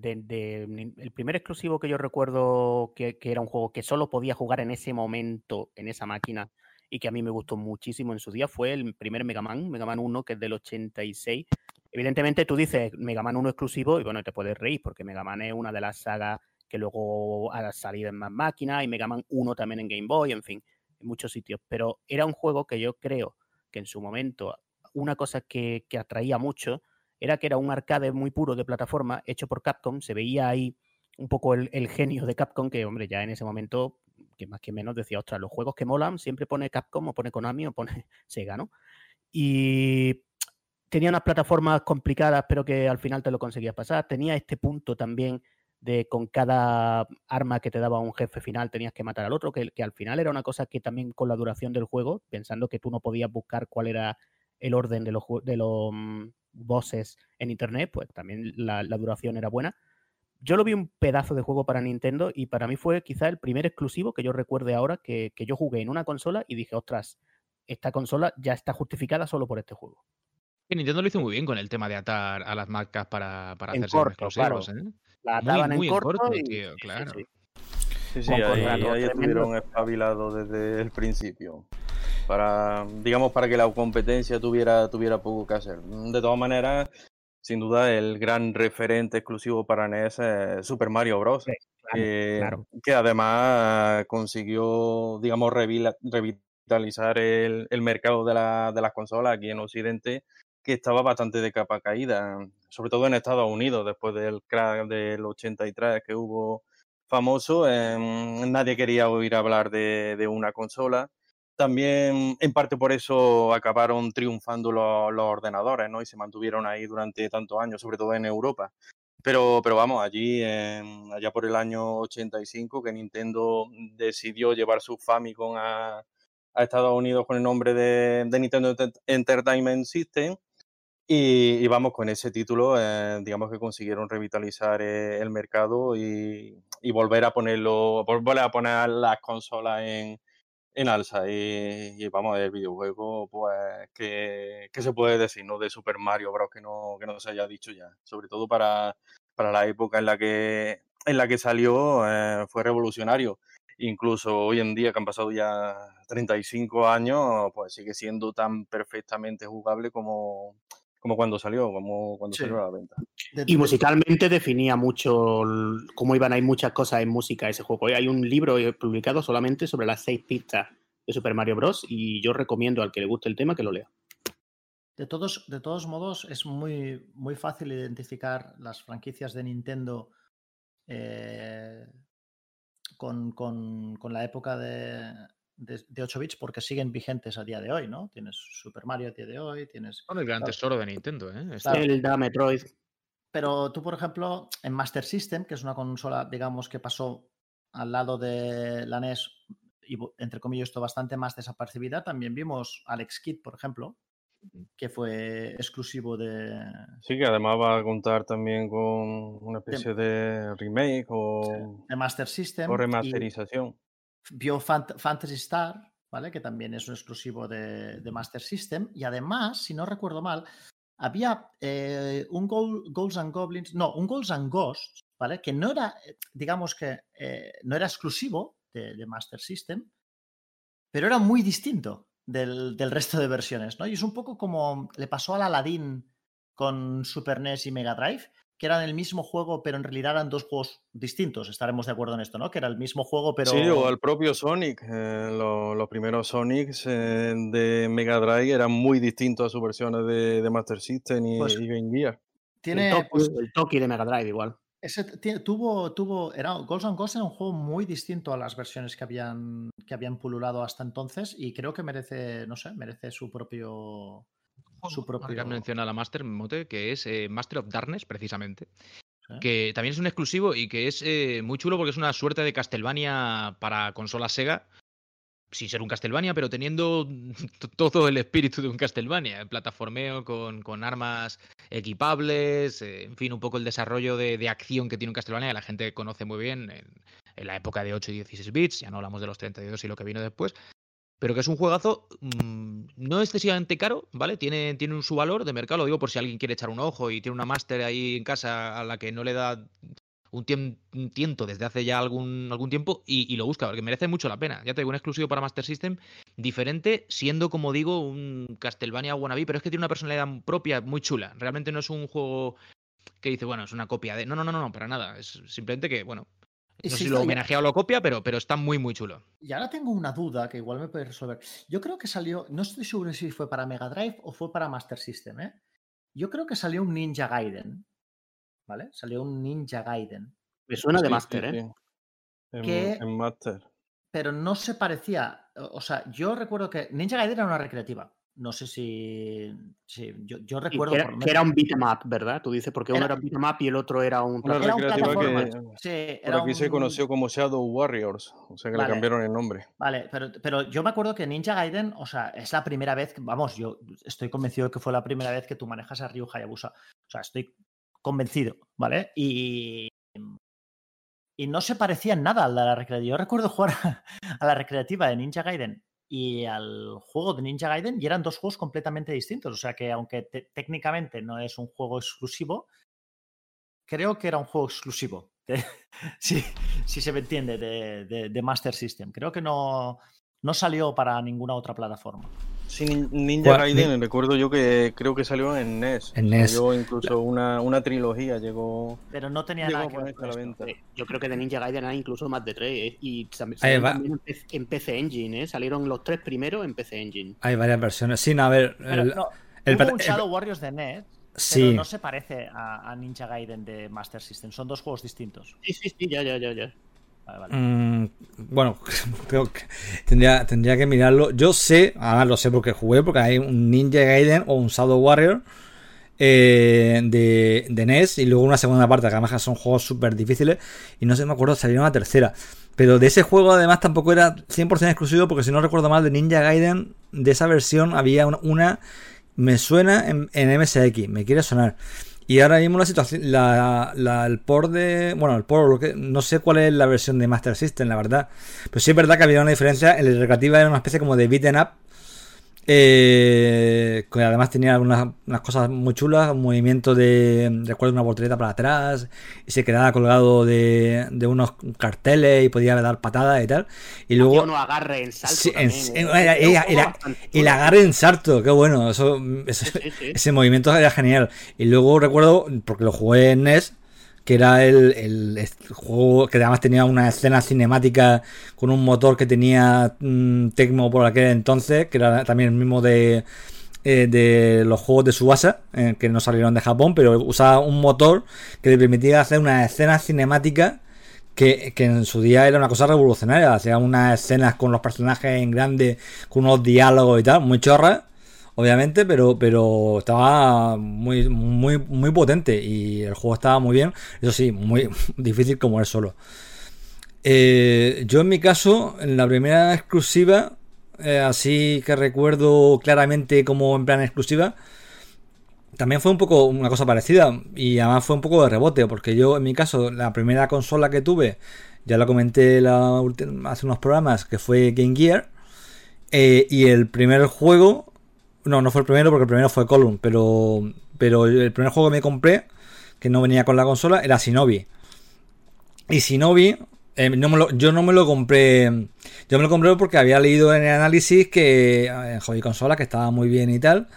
el primer exclusivo que yo recuerdo que, era un juego que solo podía jugar en ese momento, en esa máquina, y que a mí me gustó muchísimo en su día, fue el primer Mega Man, Mega Man 1, que es del 86. Evidentemente tú dices Mega Man 1 exclusivo y bueno, te puedes reír porque Mega Man es una de las sagas que luego ha salido en más máquinas y Mega Man 1 también en Game Boy, en fin en muchos sitios, pero era un juego que yo creo que en su momento una cosa que, atraía mucho era que era un arcade muy puro de plataforma hecho por Capcom, se veía ahí un poco el, genio de Capcom, que hombre, ya en ese momento, que más que menos decía, ostras, los juegos que molan siempre pone Capcom o pone Konami o pone Sega, ¿no? Y tenía unas plataformas complicadas, pero que al final te lo conseguías pasar. Tenía este punto también de con cada arma que te daba un jefe final tenías que matar al otro, que, que, al final era una cosa que también con la duración del juego, pensando que tú no podías buscar cuál era el orden de los, de los mm, bosses en internet, pues también la, la, duración era buena. Yo lo vi un pedazo de juego para Nintendo y para mí fue quizá el primer exclusivo que yo recuerde ahora que, que yo jugué en una consola y dije, ostras, esta consola ya está justificada solo por este juego. Que Nintendo lo hizo muy bien con el tema de atar a las marcas para, para hacerse corto, exclusivos. Claro. ¿eh? La ataban muy, muy en corto, en corto y... tío, claro. Sí, Sí, sí, ahí, ahí estuvieron espabilados desde el principio. Para, digamos, para que la competencia tuviera, tuviera poco que hacer. De todas maneras, sin duda, el gran referente exclusivo para NES es Super Mario Bros. Sí, claro, que, claro. que además consiguió, digamos, revitalizar el, el mercado de, la- de las consolas aquí en Occidente, que estaba bastante de capa caída, sobre todo en Estados Unidos, después del crack del 83 que hubo famoso, eh, nadie quería oír hablar de, de una consola. También, en parte por eso, acabaron triunfando los, ordenadores, ¿no? Y se mantuvieron ahí durante tantos años, sobre todo en Europa. Pero, pero vamos, allí, allá por el año 85, que Nintendo decidió llevar su Famicom a, Estados Unidos con el nombre de, de Nintendo Ent- Entertainment System. Y, y vamos, con ese título, eh, digamos que consiguieron revitalizar eh, el mercado y, y volver a ponerlo, volver a poner las consolas en, en alza. Y, vamos, el videojuego, pues, que, que se puede decir, ¿no? De Super Mario Bros. que no, que no se haya dicho ya. Sobre todo para, para la época en la que, en la que salió, eh, fue revolucionario. Incluso hoy en día, que han pasado ya 35 años, pues sigue siendo tan perfectamente jugable como, como cuando salió, como cuando Sí. salió a la venta. Y musicalmente definía mucho cómo iban a ir muchas cosas en música ese juego. Hay un libro publicado solamente sobre las seis pistas de Super Mario Bros. y yo recomiendo al que le guste el tema que lo lea. De todos, de todos modos, es muy, muy fácil identificar las franquicias de Nintendo eh, con, con- con la época de, de- de 8 bits porque siguen vigentes a día de hoy, ¿no? Tienes Super Mario a día de hoy, tienes... Bueno, el gran Claro. tesoro de Nintendo, ¿eh? Zelda, Metroid. Pero tú, por ejemplo, en Master System, que es una consola, digamos, que pasó al lado de la NES y, entre comillas, esto bastante más desapercibida, también vimos Alex Kidd, por ejemplo, que fue exclusivo de, Sí, que además va a contar también con una especie de remake o, de Master System. o y remasterización. Vio Fant- Fantasy Star, ¿vale? Que también es un exclusivo de, de Master System. Y además, si no recuerdo mal, había eh, un Gol- Ghouls and Goblins, no, un Ghouls and Ghosts, ¿vale? Que no era, eh, digamos que eh, no era exclusivo de, de Master System, pero era muy distinto del, del resto de versiones, ¿no? Y es un poco como le pasó al Aladdin con Super NES y Mega Drive, que eran el mismo juego, pero en realidad eran dos juegos distintos. Estaremos de acuerdo en esto, ¿no? Que era el mismo juego, pero. Sí, o al propio Sonic. eh, lo- los primeros Sonics eh, de Mega Drive eran muy distintos a sus versiones de, de Master System y, Pues y Game Gear. Tiene, el, Toki, pues, el Toki de Mega Drive igual. ese tuvo, tuvo, era and Ghosts era un juego muy distinto a las versiones que habían, que habían pululado hasta entonces y creo que merece, no sé, merece su propio, su Ahora que propio. menciona la Master Mote, que es eh, Master of Darkness, precisamente. Sí. Que también es un exclusivo y que es eh, muy chulo porque es una suerte de Castlevania para consola Sega. Sin ser un Castlevania, pero teniendo todo el espíritu de un Castlevania. Plataformeo con, con armas equipables, eh, en fin, un poco el desarrollo de, de acción que tiene un Castlevania que la gente conoce muy bien en, en la época de 8 y 16 bits. Ya no hablamos de los 32 y lo que vino después pero que es un juegazo mmm, no excesivamente caro, ¿vale? Tiene, tiene un su valor de mercado, lo digo por si alguien quiere echar un ojo y tiene una máster ahí en casa a la que no le da un, tiento desde hace ya algún, algún tiempo y, y, lo busca, porque merece mucho la pena. Ya te digo, un exclusivo para Master System, diferente, siendo, como digo, un Castlevania wannabe, pero es que tiene una personalidad propia muy chula. Realmente no es un juego que dice, bueno, es una copia de... No, no, no, no, para nada. Es simplemente que, bueno, no sé si lo homenajea o lo copia, pero, pero está muy, muy chulo. Y ahora tengo una duda que igual me puede resolver. Yo creo que salió, no estoy seguro si fue para Mega Drive o fue para Master System, ¿eh? Yo creo que salió un Ninja Gaiden, ¿vale? Salió un Ninja Gaiden. Me suena de Master, sí, ¿eh? En, que, en Master. Pero no se parecía, o sea, yo recuerdo que Ninja Gaiden era una recreativa. No sé si. si yo, recuerdo. que, era, que era un beatmap, ¿verdad? Tú dices, porque uno Era- un beatmap y el otro era un... Una Era un recreativa plataforma. que Sí, por era aquí se conoció como Shadow Warriors, o sea que Vale. le cambiaron el nombre. Vale, pero, pero yo me acuerdo que Ninja Gaiden, o sea, es la primera vez, que, vamos, yo estoy convencido de que fue la primera vez que tú manejas a Ryu Hayabusa. O sea, estoy convencido, ¿vale? Y, y no se parecía en nada al de la recreativa. Yo recuerdo jugar a, a la recreativa de Ninja Gaiden y al juego de Ninja Gaiden y eran dos juegos completamente distintos. O sea que aunque te- técnicamente no es un juego exclusivo, creo que era un juego exclusivo. si, si se me entiende, de, de- de Master System. Creo que no, no salió para ninguna otra plataforma. Sí, Nin- Ninja. Gaiden, recuerdo yo que creo que salió en NES. En NES. Salió incluso una, una trilogía, llegó, Pero no tenía nada a que ver ponerse a con la esto. venta. Yo creo que de Ninja Gaiden hay incluso más de tres. ¿eh? Y tam- Ahí salieron va. también en PC, en PC Engine, ¿eh? Salieron los tres primeros en PC Engine. Hay varias versiones. Sí, no, a ver. Pero el- no, el hubo pat- un el- Shadow Warriors de NES, sí. pero no se parece a, a Ninja Gaiden de Master System. Son dos juegos distintos. Sí, sí, sí, ya, ya, ya, ya. Mm, bueno, que tendría, tendría que mirarlo. Yo sé, ahora lo sé porque jugué, porque hay un Ninja Gaiden o un Shadow Warrior eh, de, de NES y luego una segunda parte, que además son juegos súper difíciles y no sé, me acuerdo, salió una tercera. Pero de ese juego además tampoco era 100% exclusivo porque si no recuerdo mal de Ninja Gaiden, de esa versión había una, una- me suena en, en MSX, me quiere sonar. Y ahora mismo la situación, la, la- el port de, bueno, el port, no sé cuál es la versión de Master System, la verdad. Pero sí es verdad que había una diferencia, el recreativa era una especie como de beaten up, eh, que además tenía algunas unas cosas muy chulas, un movimiento de, recuerdo una voltereta para atrás, y se quedaba colgado de, de unos carteles y podía dar patadas y tal. Y luego... Uno agarre en salto. Sí, también, en- ¿eh? era- Era era- el agarre en sarto, qué bueno, eso, eso- Sí, sí, sí. ese movimiento era genial. Y luego recuerdo, porque lo jugué en NES, que era el, el- juego que además tenía una escena cinemática con un motor que tenía mm, Tecmo por aquel entonces, que era también el mismo de, eh, de los juegos de Subasa, eh, que no salieron de Japón, pero usaba un motor que le permitía hacer una escena cinemática que, que en su día era una cosa revolucionaria. Hacía unas escenas con los personajes en grande, con unos diálogos y tal, muy chorras, obviamente, pero, pero estaba muy, muy, muy potente y el juego estaba muy bien. Eso sí, muy difícil como él solo. Eh, yo en mi caso, en la primera exclusiva, eh, así que recuerdo claramente como en plan exclusiva, también fue un poco una cosa parecida y además fue un poco de rebote, porque yo en mi caso, la primera consola que tuve, ya la comenté la hace unos programas, que fue Game Gear, eh, y el primer juego, no, no fue el primero porque el primero fue Column, pero, pero el primer juego que me compré, que no venía con la consola, era Shinobi. Y Shinobi, eh, no me lo- yo no me lo compré. Yo me lo compré porque había leído en el análisis que eh, en Hobby Consola que estaba muy bien y tal.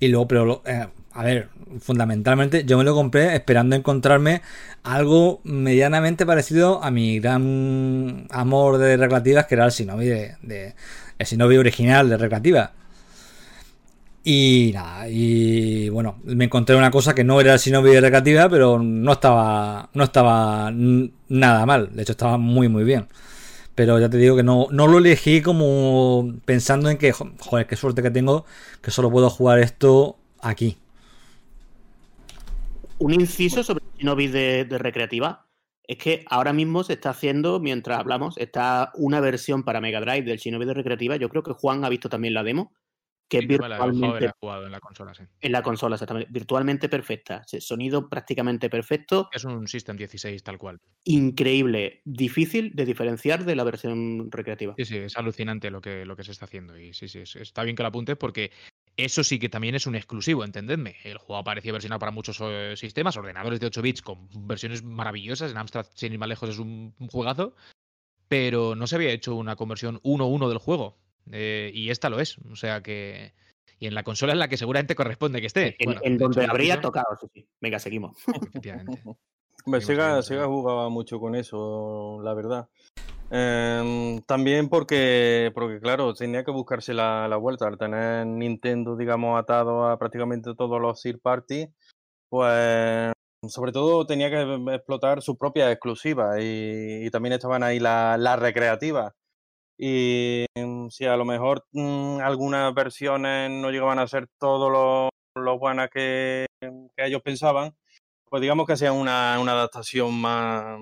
Y luego, pero eh, a ver, fundamentalmente yo me lo compré esperando encontrarme algo medianamente parecido a mi gran amor de recreativas, que era el Shinobi de, de- el Shinobi original de recreativa. Y nada, y bueno, me encontré una cosa que no era el Shinobi recreativa, pero no estaba, no estaba nada mal. De hecho, estaba muy, muy bien. Pero ya te digo que no, no lo elegí como pensando en que, jo- joder, qué suerte que tengo que solo puedo jugar esto aquí. Un inciso sobre el Shinobi de, de recreativa es que ahora mismo se está haciendo, mientras hablamos, está una versión para Mega Drive del Shinobi de recreativa. Yo creo que Juan ha visto también la demo, que es Sí, virtualmente jugado en la consola, sí. en la consola, exactamente, virtualmente perfecta. Sonido prácticamente perfecto, Es un System 16 tal cual. increíble, difícil de diferenciar de la versión recreativa. Sí, sí, es alucinante lo que, lo que se está haciendo. Y sí, sí, es- está bien que lo apuntes porque eso sí que también es un exclusivo, entendedme. El juego aparecía versionado para muchos eh, sistemas, ordenadores de 8 bits con versiones maravillosas. En Amstrad, sin ir más lejos, es un, un juegazo. Pero no se había hecho una conversión 1-1 del juego. Eh, y esta lo es. O sea que. Y en la consola en la que seguramente corresponde que esté. En, Bueno, en de hecho, donde habría tocado, sí, sí. Venga, seguimos. Efectivamente. Hombre, Sega, Sega jugaba mucho con eso, la verdad. Em, también porque, porque, claro, tenía que buscarse la, la vuelta. Al tener Nintendo, digamos, atado a prácticamente todos los third party, pues sobre todo tenía que explotar sus propias exclusivas y, y también estaban ahí las las recreativas. Y mm, si a lo mejor mm, algunas versiones no llegaban a ser todo lo, lo buenas que, que ellos pensaban, pues digamos que sea una, una adaptación más,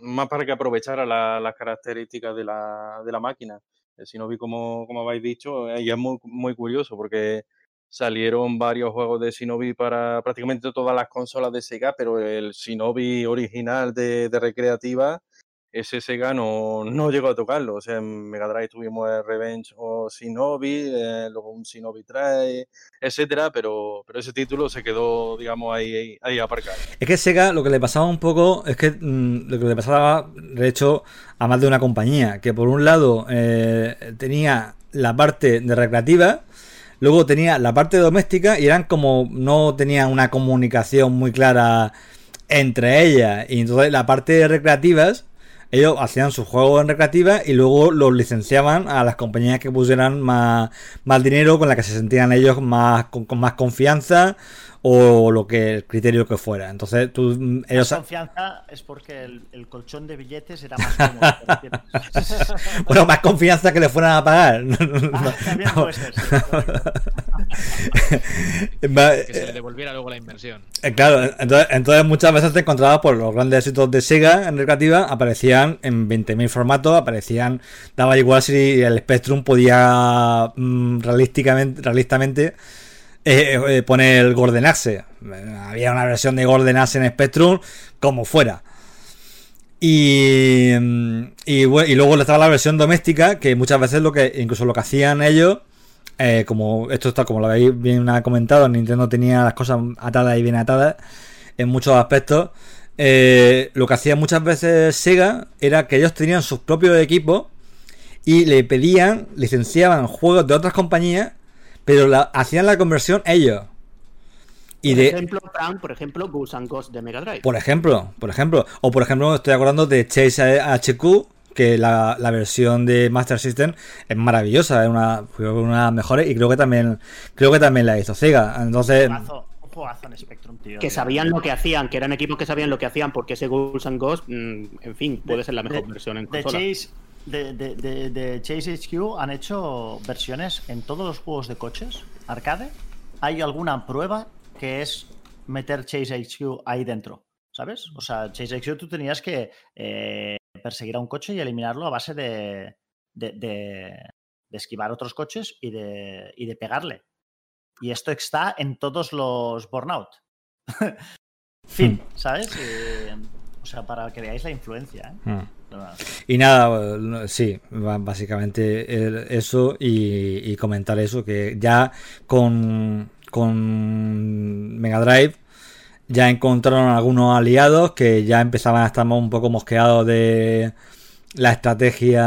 más para que aprovechara la- las características de la, de la máquina. El Shinobi, como, como habéis dicho, eh, y es muy, muy curioso porque salieron varios juegos de Shinobi para prácticamente todas las consolas de Sega, pero el Shinobi original de, de recreativa, ese Sega no, no llegó a tocarlo. O sea, en Mega Drive tuvimos Revenge o Shinobi, eh, luego un Shinobi 3, etcétera, pero, pero ese título se quedó, digamos, ahí, ahí, aparcado. Es que Sega lo que le pasaba un poco es que mm, lo que le pasaba, de hecho, a más de una compañía, que por un lado eh, tenía la parte de recreativa, luego tenía la parte doméstica y eran como no tenían una comunicación muy clara entre ellas. Y entonces la parte de recreativas, ellos hacían sus juegos en recreativa y luego los licenciaban a las compañías que pusieran más, más dinero, con las que se sentían ellos más con, con más confianza o lo que el criterio que fuera. Entonces tú mm, Más ellos confianza es porque el, el colchón de billetes era más bueno, más confianza que le fueran a pagar. Ah, también puede ser, sí, Que se le devolviera luego la inversión. Eh, Claro, entonces, entonces muchas veces te encontrabas por los grandes éxitos de Sega en recreativa, aparecían en 20.000 formatos, aparecían, daba igual si el Spectrum podía mm, realísticamente, realistamente eh, eh, poner el Golden Axe. Había una versión de Golden Axe en Spectrum, como fuera. Y, mm, y, y luego estaba la versión doméstica, que muchas veces lo que, incluso lo que hacían ellos, eh, como esto está, como lo habéis bien comentado, Nintendo tenía las cosas atadas y bien atadas en muchos aspectos. lo que hacía muchas veces Sega era que ellos tenían sus propios equipos y le pedían, licenciaban juegos de otras compañías, pero la- hacían la conversión ellos. Y por de, ejemplo, Frank, por ejemplo, Ghosts and Ghosts de Mega Drive. por ejemplo, por ejemplo, o por ejemplo, estoy acordando de Chase HQ, que la, la versión de Master System es maravillosa, es una, una de las mejores y creo que también, creo que también la hizo Sega. Entonces, en Spectrum, tío. que sabían lo que hacían, que eran equipos que sabían lo que hacían, porque ese Ghosts and Ghosts, mm, en fin, puede ser la mejor de- versión en de consola. Chase, de, de- de- de Chase HQ han hecho versiones en todos los juegos de coches arcade. Hay alguna prueba que es meter Chase HQ ahí dentro, ¿sabes? O sea, Chase HQ tú tenías que eh, perseguir a un coche y eliminarlo a base de, de, esquivar otros coches y de, y de pegarle. Y esto está en todos los Burnout. fin, ¿sabes? Eh, o sea, para que veáis la influencia, ¿eh? hmm. Y nada, sí, básicamente eso y, y comentar eso, que ya con, con Mega Drive ya encontraron algunos aliados que ya empezaban a estar un poco mosqueados de la estrategia.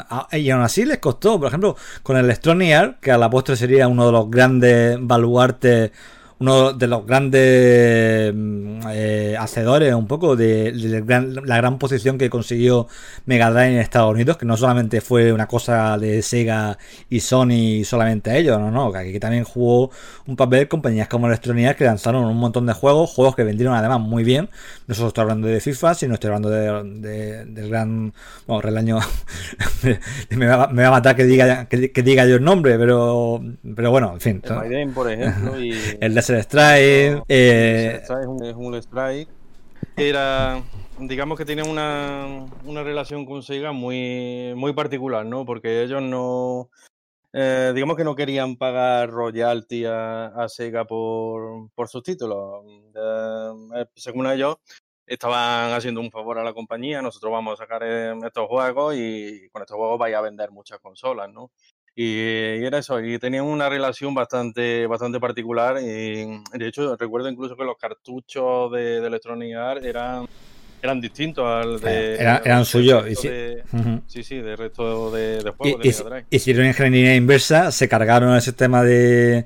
Ah, y aún así les costó, por ejemplo, con el Electronic Arts, que a la postre sería uno de los grandes baluartes uno de los grandes mm, eh, hacedores un poco de, de gran- la gran posición que consiguió Mega Drive en Estados Unidos, que no solamente fue una cosa de Sega y Sony solamente ellos, no, no, que aquí también jugó un papel compañías como Electronic Arts que lanzaron un montón de juegos, juegos que vendieron además muy bien. No solo estoy hablando de FIFA, sino estoy hablando de, de- del gran, bueno, el año me, va, me va a matar que diga que, que diga yo el nombre, pero pero bueno, en fin. El Maiden, por ejemplo, y El Desert Strike. eh, Strike es un, es un strike. Era, digamos que tiene una, una relación con Sega muy, muy particular, ¿no? Porque ellos no, eh, digamos que no querían pagar royalty a, a Sega por, por sus títulos. Eh, según ellos, estaban haciendo un favor a la compañía, nosotros vamos a sacar estos juegos y con estos juegos vais a vender muchas consolas, ¿no? Y, y era eso, y tenían una relación bastante, bastante particular. Y de hecho, recuerdo incluso que los cartuchos de, de Electronic Arts eran, eran distintos al de. Era- eran suyos, y sí. de- sí, sí, del resto de, de Y- juegos de y- Drive. hicieron ingeniería inversa, se cargaron el sistema de,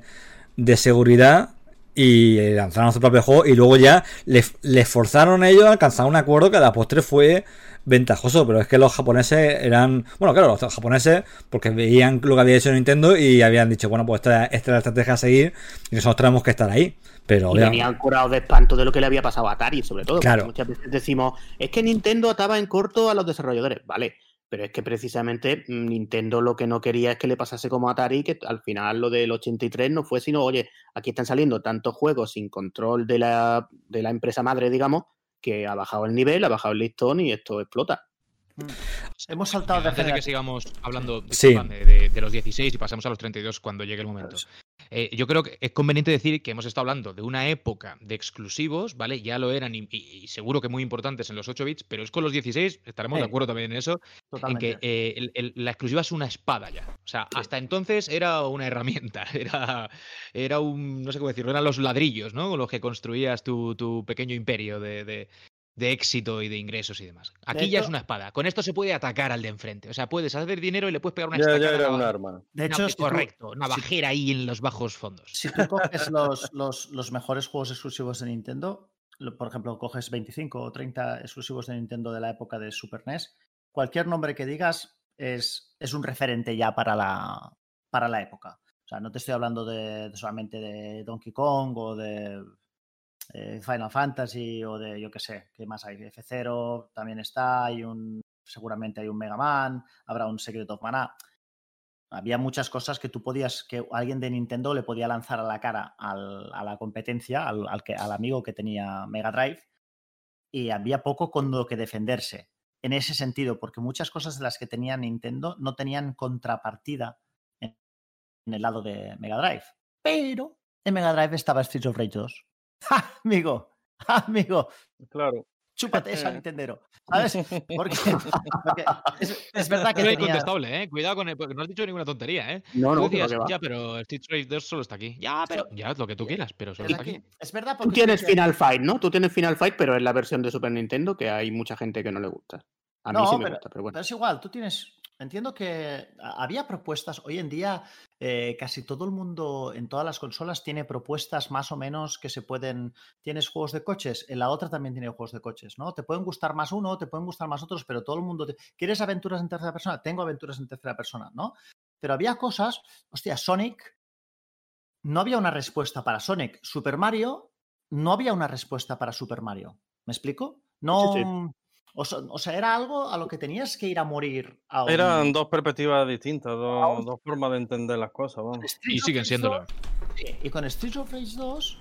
de seguridad y lanzaron su propio juego y luego ya les, les forzaron ellos a alcanzar un acuerdo que a la postre fue ventajoso, pero es que los japoneses eran, bueno, claro, los japoneses porque veían lo que había hecho Nintendo y habían dicho, bueno, pues esta, esta es la estrategia a seguir y nosotros tenemos que estar ahí. Pero Y venían curados de espanto de lo que le había pasado a Atari, sobre todo. Claro. Muchas veces decimos, es que Nintendo ataba en corto a los desarrolladores. Vale, Pero es que precisamente mm, Nintendo lo que no quería es que le pasase como Atari, que al final lo del 83 no fue sino, oye, aquí están saliendo tantos juegos sin control de la, de la empresa madre, digamos, que ha bajado el nivel, ha bajado el listón y esto explota. Mm. Hemos saltado de Antes de que sigamos hablando Sí. de, los 16 y pasamos a los 32 cuando llegue el momento. Eh, yo creo que es conveniente decir que hemos estado hablando de una época de exclusivos, ¿vale? Ya lo eran y, y- y seguro que muy importantes en los 8 bits, pero es con los 16, estaremos de acuerdo también en eso, en Totalmente. que eh, el- el- la exclusiva es una espada ya. O sea, hasta entonces era una herramienta, era, era un, no sé cómo decirlo, eran los ladrillos, ¿no? Con los que construías tu, tu pequeño imperio de, de- de éxito y de ingresos y demás. Aquí ya hecho- es una espada. Con esto se puede atacar al de enfrente. O sea, puedes hacer dinero y le puedes pegar una Ya, ya estacada era un arma. De hecho, si tú- correcto, una bajera ahí en los bajos fondos. Si tú coges los, los, los mejores juegos exclusivos de Nintendo, por ejemplo, coges 25 o 30 exclusivos de Nintendo de la época de Super NES, cualquier nombre que digas es, es un referente ya para la, para la época. O sea, no te estoy hablando de, de solamente de Donkey Kong o de eh, Final Fantasy o de, yo qué sé, ¿qué más hay? F0 también está, hay un, seguramente hay un Mega Man, habrá un Secret of Mana había muchas cosas que tú podías, que alguien de Nintendo le podía lanzar a la cara a la competencia, al, al que, al amigo que tenía Mega Drive, y había poco con lo que defenderse. En ese sentido, porque muchas cosas de las que tenía Nintendo no tenían contrapartida en, en el lado de Mega Drive. Pero en Mega Drive estaba Streets of Rage 2. ¡Ja, amigo! ¡Ja, amigo! Claro. Chúpate esa Nintendero. ¿Sabes? Porque, porque es, es verdad que es tenía... incontestable, ¿eh? Cuidado con el, porque no has dicho ninguna tontería, ¿eh? No, no, decías, pero que va. ya, pero Street Fighter 2 solo está aquí. Ya, pero ya, lo que tú quieras, pero solo Es, está aquí. Es verdad Tú tienes es que- Final Fight, ¿no? Tú tienes Final Fight, pero es la versión de Super Nintendo que hay mucha gente que no le gusta. A mí No, sí me pero- gusta, pero bueno. Pero es igual, tú tienes. Entiendo que había propuestas. Hoy en día, eh, casi todo el mundo en todas las consolas tiene propuestas más o menos que se pueden. Tienes juegos de coches, en la otra también tiene juegos de coches, ¿no? Te pueden gustar más uno, te pueden gustar más otros, pero todo el mundo. te- ¿Quieres aventuras en tercera persona? Tengo aventuras en tercera persona, ¿no? Pero había cosas. Hostia, Sonic. No había una respuesta para Sonic. Super Mario. No había una respuesta para Super Mario. ¿Me explico? No. Sí, O, sea, o sea, era algo a lo que tenías que ir a morir. A un- Eran dos perspectivas distintas, dos, dos formas de entender las cosas. Vamos. Y siguen siéndolo. 2, sí, Y con Streets of Rage 2,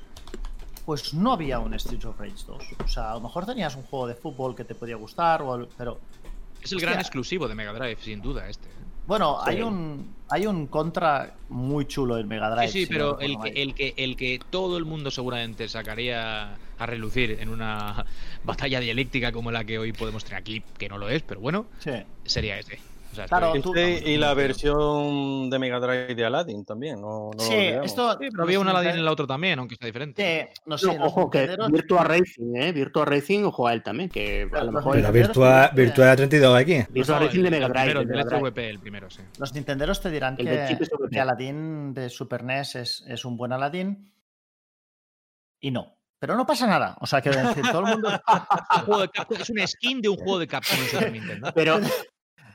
pues no había un Streets of Rage 2. O sea, a lo mejor tenías un juego de fútbol que te podía gustar, o pero Es el gran exclusivo de Mega Drive, sin duda, este. Bueno, Sí. hay un hay un contra muy chulo en Mega Drive. Sí, sí, si no pero el que, el, que, el que todo el mundo seguramente sacaría a relucir en una batalla dialéctica como la que hoy podemos tener aquí, que no lo es, pero bueno, Sí. sería ese. O sea, Claro, estoy- tú- Este y la versión de Mega Drive de Aladdin también. No, Sí, esto. Sí, pero había un Aladdin en la otra también, aunque sea diferente. Sí, no sé, ojo, que Virtua Racing, ¿eh? Virtua Racing, ojo a él también, que a lo mejor... Pero Virtua, Virtua 32 aquí. Virtua No, Racing el- de Mega el Drive. primero, de el Mega del Drive. SVP, el primero, sí. Los Nintenderos te dirán El que, Aladdin de Super NES es, es un buen Aladdin. Y no. Pero no pasa nada. O sea, que decir, todo el mundo. Un es una skin de un juego de Capcom en Super Nintendo. Pero,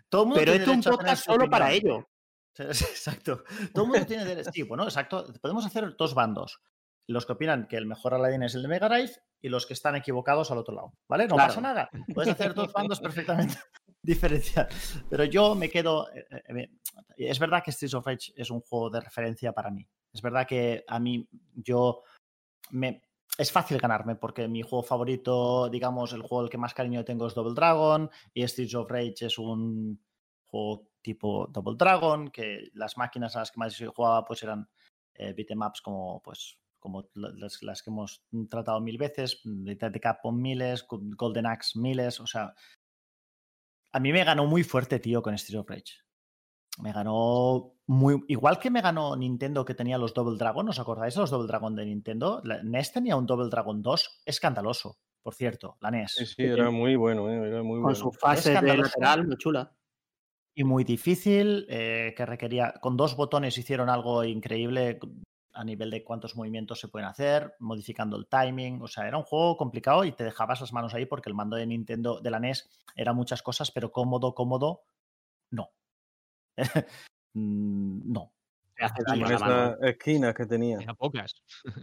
Todo pero esto es un podcast solo para ello. Exacto. Todo el mundo tiene derecho. Sí, bueno, exacto. Podemos hacer dos bandos. Los que opinan que el mejor Aladdin es el de Mega Drive y los que están equivocados al otro lado. ¿Vale? No Claro. pasa nada. Puedes hacer dos bandos perfectamente diferenciados. Pero yo me quedo. eh, eh, Es verdad que Streets of Rage es un juego de referencia para mí. Es verdad que a mí, yo. Me, es fácil ganarme porque mi juego favorito, digamos, el juego al que más cariño tengo es Double Dragon y Streets of Rage es un juego tipo Double Dragon, que las máquinas a las que más jugaba pues eran eh, beatemaps como pues como la- las, que hemos tratado mil veces, de, Capcom miles, Golden Axe miles, o sea, a mí me ganó muy fuerte, tío, con Streets of Rage. Me ganó muy. Igual que me ganó Nintendo que tenía los Double Dragon, ¿os acordáis de los Double Dragon de Nintendo? La NES tenía un Double Dragon 2 escandaloso, por cierto, la NES. Sí, sí, era muy bueno, eh, era muy Con bueno. su fase de lateral, muy chula. y muy difícil, eh, que requería, con dos botones hicieron algo increíble a nivel de cuántos movimientos se pueden hacer, modificando el timing, o sea, era un juego complicado y te dejabas las manos ahí porque el mando de Nintendo de la NES era muchas cosas, pero cómodo, cómodo, no. Mm, no. Daño la mano. esas esquinas que tenía. Era pocas.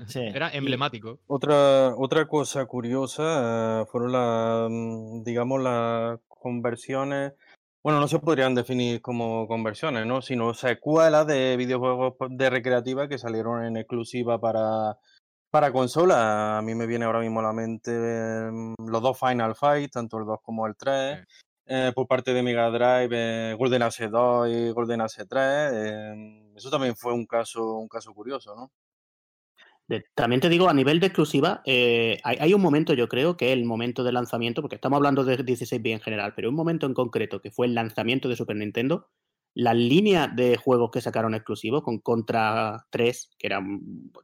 Sí. Era emblemático. Otra, otra cosa curiosa eh, fueron las, mm, digamos, las conversiones Bueno, no se podrían definir como conversiones, ¿no? Sino secuelas de videojuegos de recreativa que salieron en exclusiva para, para consola. A mí me viene ahora mismo a la mente em, los dos Final Fight, tanto el 2 como el 3. Eh, por parte de Mega Drive, eh, Golden Axe 2 y Golden Axe 3. em, eso también fue un caso, un caso curioso, ¿no? También te digo, a nivel de exclusiva, eh, hay, un momento, yo creo, que es el momento de lanzamiento, porque estamos hablando de 16 bits en general, pero un momento en concreto que fue el lanzamiento de Super Nintendo, la línea de juegos que sacaron exclusivos, con Contra 3, que era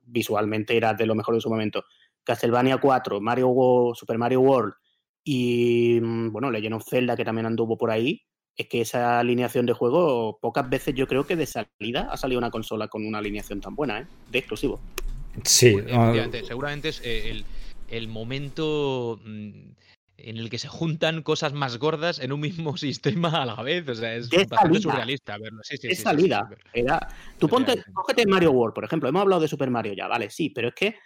visualmente era de lo mejor de su momento, Castlevania 4, Mario Wo- Super Mario World y, mm, bueno, Legend of Zelda, que también anduvo por ahí, es que esa alineación de juego, pocas veces yo creo que de salida ha salido una consola con una alineación tan buena, ¿eh? De exclusivo. Sí, efectivamente, seguramente es eh, el, el momento mm, en el que se juntan cosas más gordas en un mismo sistema a la vez. O sea, es De bastante salida. surrealista verlo. Sí, sí, es sí, sí, sí, salida. sí, Era, tú ponte, cógete Mario World, por ejemplo. Hemos hablado de Super Mario ya, vale, sí, pero es que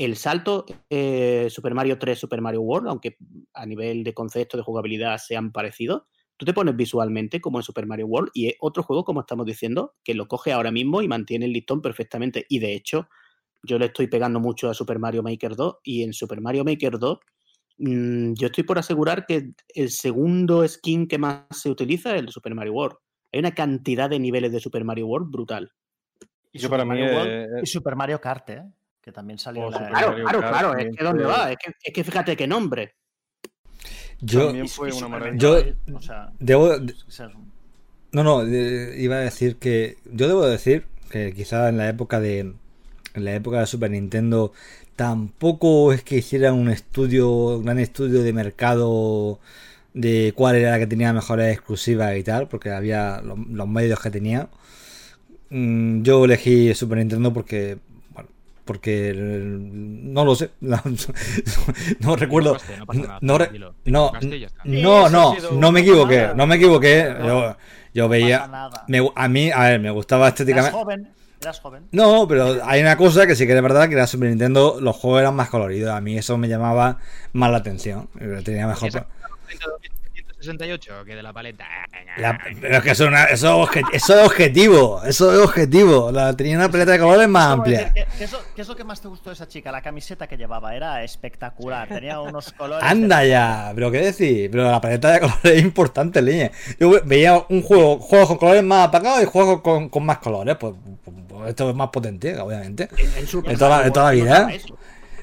el salto eh, Super Mario 3, Super Mario World, aunque a nivel de concepto de jugabilidad sean parecidos, tú te pones visualmente como en Super Mario World y es otro juego, como estamos diciendo, que lo coge ahora mismo y mantiene el listón perfectamente. Y de hecho, yo le estoy pegando mucho a Super Mario Maker 2 y en Super Mario Maker 2 mm, yo estoy por asegurar que el segundo skin que más se utiliza es el de Super Mario World. Hay una cantidad de niveles de Super Mario World brutal. Y Super Mario World eh, y Super Mario Kart, ¿eh? Que también salió Oh, la- Claro, claro, claro. Es que ¿dónde va? Es que, es que fíjate qué nombre. yo También y- fue y una Super maravilla. Yo- o sea, debo, No, no, iba a decir que yo debo decir que quizá en la época de en la época de Super Nintendo tampoco es que hicieran un estudio, un gran estudio de mercado de cuál era la que tenía mejores exclusivas y tal, porque había lo- los, medios que tenía. Mm, Yo elegí Super Nintendo porque porque no lo sé, no, no recuerdo. No no no, no, no, me equivoqué, no me equivoqué. Yo, yo veía, me- a mí, a ver, me gustaba estéticamente. eras joven. No, pero hay una cosa que sí que es verdad que la Super Nintendo los juegos eran más coloridos. A mí eso me llamaba más la atención. eh, Tenía mejor. ¿Esa 168 que de la paleta? La- pero es que eso, es una- eso, es obje- eso es objetivo. Eso es objetivo. La, tenía una paleta de colores más amplia. ¿Qué, qué es lo, qué es lo que más te gustó de esa chica? La camiseta que llevaba era espectacular. Tenía unos colores. Anda ya, pero qué decir, pero la paleta de colores es importante, leña. Yo veía un juego, juegos con colores más apagados y juegos con, con más colores, pues, pues, pues esto es más potente, obviamente. En, en Super En toda la- Mario en toda la World, vida. eso.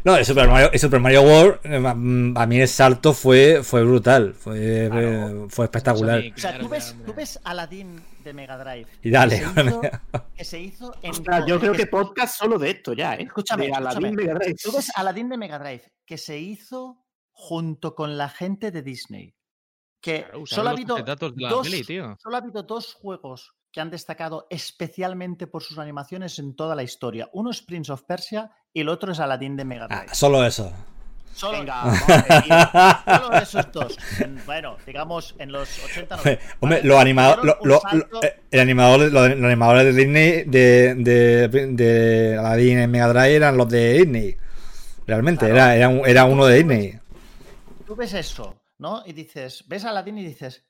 No, el Super Mario, el Super Mario World, eh, mm, a mí el salto fue, fue brutal, fue, fue, fue espectacular. O sea, tú ves, tú ves Aladdin de Mega Drive. Y dale, Que se hizo, que se hizo en. Ostras, yo creo que- podcast solo de esto ya, ¿eh? Escúchame, De Aladdin escúchame. Mega Drive. Tú ves Aladdin de Mega Drive que se hizo junto con la gente de Disney. Que Claro, solo ha habido acetatos de la dos, peli, tío. solo ha habido dos juegos que han destacado especialmente por sus animaciones en toda la historia. Uno es Prince of Persia y el otro es Aladdin de Mega Ah, Drive. solo eso. Solo, Venga, solo esos dos. En- bueno, digamos en los 80 Hombre, 90, hombre, ¿vale? los animadores, lo- lo- salto- eh, el animador, los, los animadores de Disney de, de, de Aladdin en Mega Drive eran los de Disney. Realmente, Claro. era, era, un- era uno de Disney. Tú ves eso, ¿no? Y dices, ves a Aladdin y dices,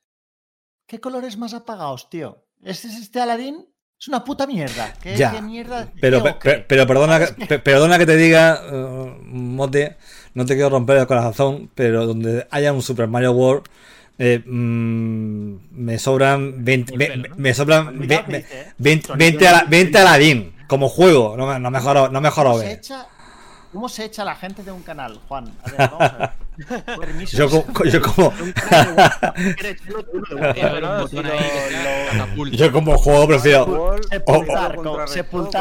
¿qué colores más apagados, tío? ¿Este es este Aladdin? Es una puta mierda. ¿Qué, Ya, qué mierda? Pero, pero perdona, que, pe- perdona que te diga, eh, Mote, no te quiero romper el corazón, pero donde haya un Super Mario World, eh, mm, me sobran 20, me, Volvelo, ¿no? me sobran Cuidado ve- que ve- dice, ¿eh? 20, Sonido 20, ala- de- 20 Aladdin como juego, no, me- no mejoro, no mejoro ¿Cómo se, ver. echa, ¿Cómo se echa la gente de un canal, Juan? A ver, vamos a ver. Permiso. Yo, co- yo como yo como juego prefiero.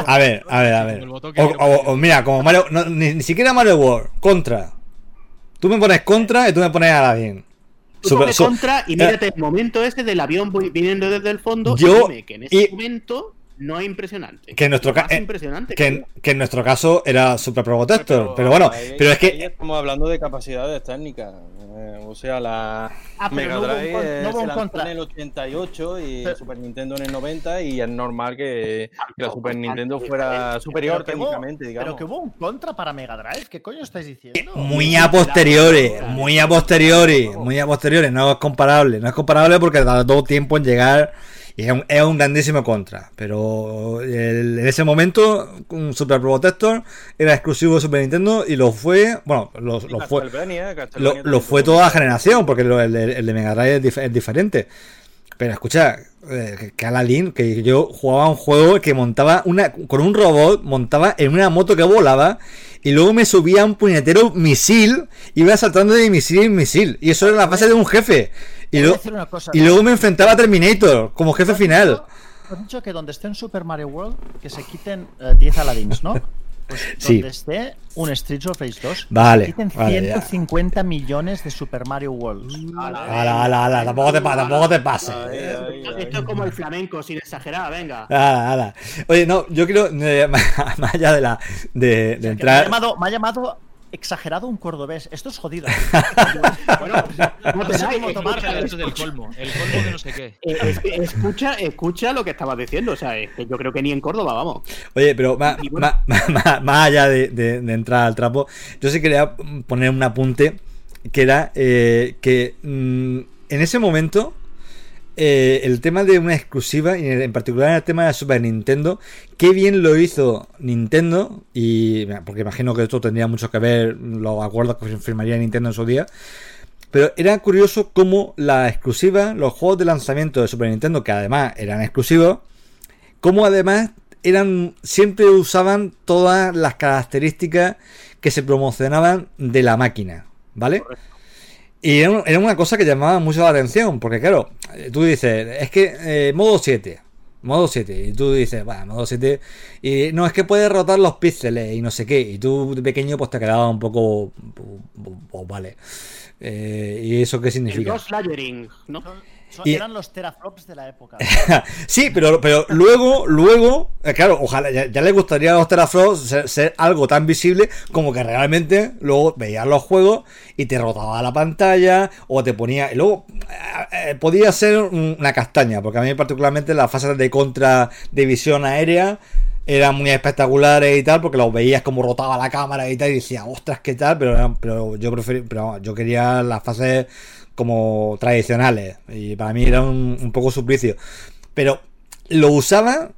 A ver, a ver, a ver. O, mira, como Mario. no, ni, ni siquiera Mario World. Contra. Tú me pones contra y tú me pones Aladdin. Tú Super- coge su- contra y mírate el momento ese del avión vi- viniendo desde el fondo. y Yo- dime que en ese y- momento no es impresionante. Que en nuestro Más ca- eh, impresionante. que, en, que en nuestro caso era Super Protector. Pero, Pero bueno, ahí- pero es que. estamos hablando de capacidades técnicas. Eh, o sea, la Ah, Mega no Drive con- eh, no se un lanzó contra. en el 88 y Pero- Super Nintendo en el 90 y es normal que, que la Super bastante Nintendo fuera superior Pero que hubo- técnicamente, digamos. Pero que hubo un contra para Mega Drive. ¿Qué coño estáis diciendo? Muy a posteriori, muy a posteriori, muy a posteriori, no es comparable, no es comparable porque tardó tiempo en llegar y es un, es un grandísimo contra, pero el- en ese momento un Super Protector era exclusivo de Super Nintendo y lo fue, bueno, lo, Y lo fue, lo, lo fue toda la generación, porque el, de- el de Mega Drive es, dif- es diferente. Pero escucha, eh, que- Aladdin, que yo jugaba un juego que montaba una con un robot, montaba en una moto que volaba y luego me subía un puñetero misil, iba saltando de misil en misil. Y eso era la fase de un jefe. Y, una cosa, y ¿no? luego me enfrentaba a Terminator como jefe final. Has dicho que donde esté en Super Mario World, que se quiten eh, 10 Aladdins, ¿no? Pues Sí. donde esté un Streets of Rage 2, Vale, se quiten vale, ya. 150 millones de Super Mario World. Ala, ala, ala, tampoco te, tampoco te pases. Esto es como el flamenco, sin exagerar, venga. Ala, ala. Oye, no, yo quiero, eh, más allá de la de, de Que me, ha entrar. llamado, me ha llamado exagerado un cordobés. Esto es jodido. Bueno, no No sé cómo tomar escucha, Esto del colmo, el colmo de no sé qué. eh, es que escucha, escucha lo que estabas diciendo. O sea, es que yo creo que ni en Córdoba, vamos. Oye, pero más, Y bueno. más- más- más allá de, de- de entrar al trapo, yo sí quería poner un apunte que era eh, que mm, en ese momento eh, el tema de una exclusiva, y en particular el tema de Super Nintendo, qué bien lo hizo Nintendo, y porque imagino que esto tendría mucho que ver los acuerdos que firmaría Nintendo en su día. Pero era curioso cómo la exclusiva, los juegos de lanzamiento de Super Nintendo, que además eran exclusivos, como además eran siempre usaban todas las características que se promocionaban de la máquina, ¿vale? Y era, era una cosa que llamaba mucho la atención, porque claro, eh, tú dices, es que eh, modo 7, modo 7, y tú dices, bueno, modo 7, y no, es que puedes rotar los píxeles y no sé qué, y tú de pequeño pues te quedaba un poco, pues vale, Eh, ¿y eso qué El significa? dos layering, ¿no? Y- Eran los teraflops de la época. Sí, pero, pero luego, luego, eh, claro, ojalá ya, ya le gustaría a los teraflops ser, ser algo tan visible como que realmente luego veías los juegos y te rotaba la pantalla o te ponía. Y luego eh, eh, podía ser un- una castaña, porque a mí particularmente las fases de contra de visión aérea eran muy espectaculares y tal, porque los veías como rotaba la cámara y tal, y decía, ostras, qué tal, pero, pero yo preferí, pero yo quería las fases como tradicionales, y para mí era un, un poco suplicio. Pero lo usaba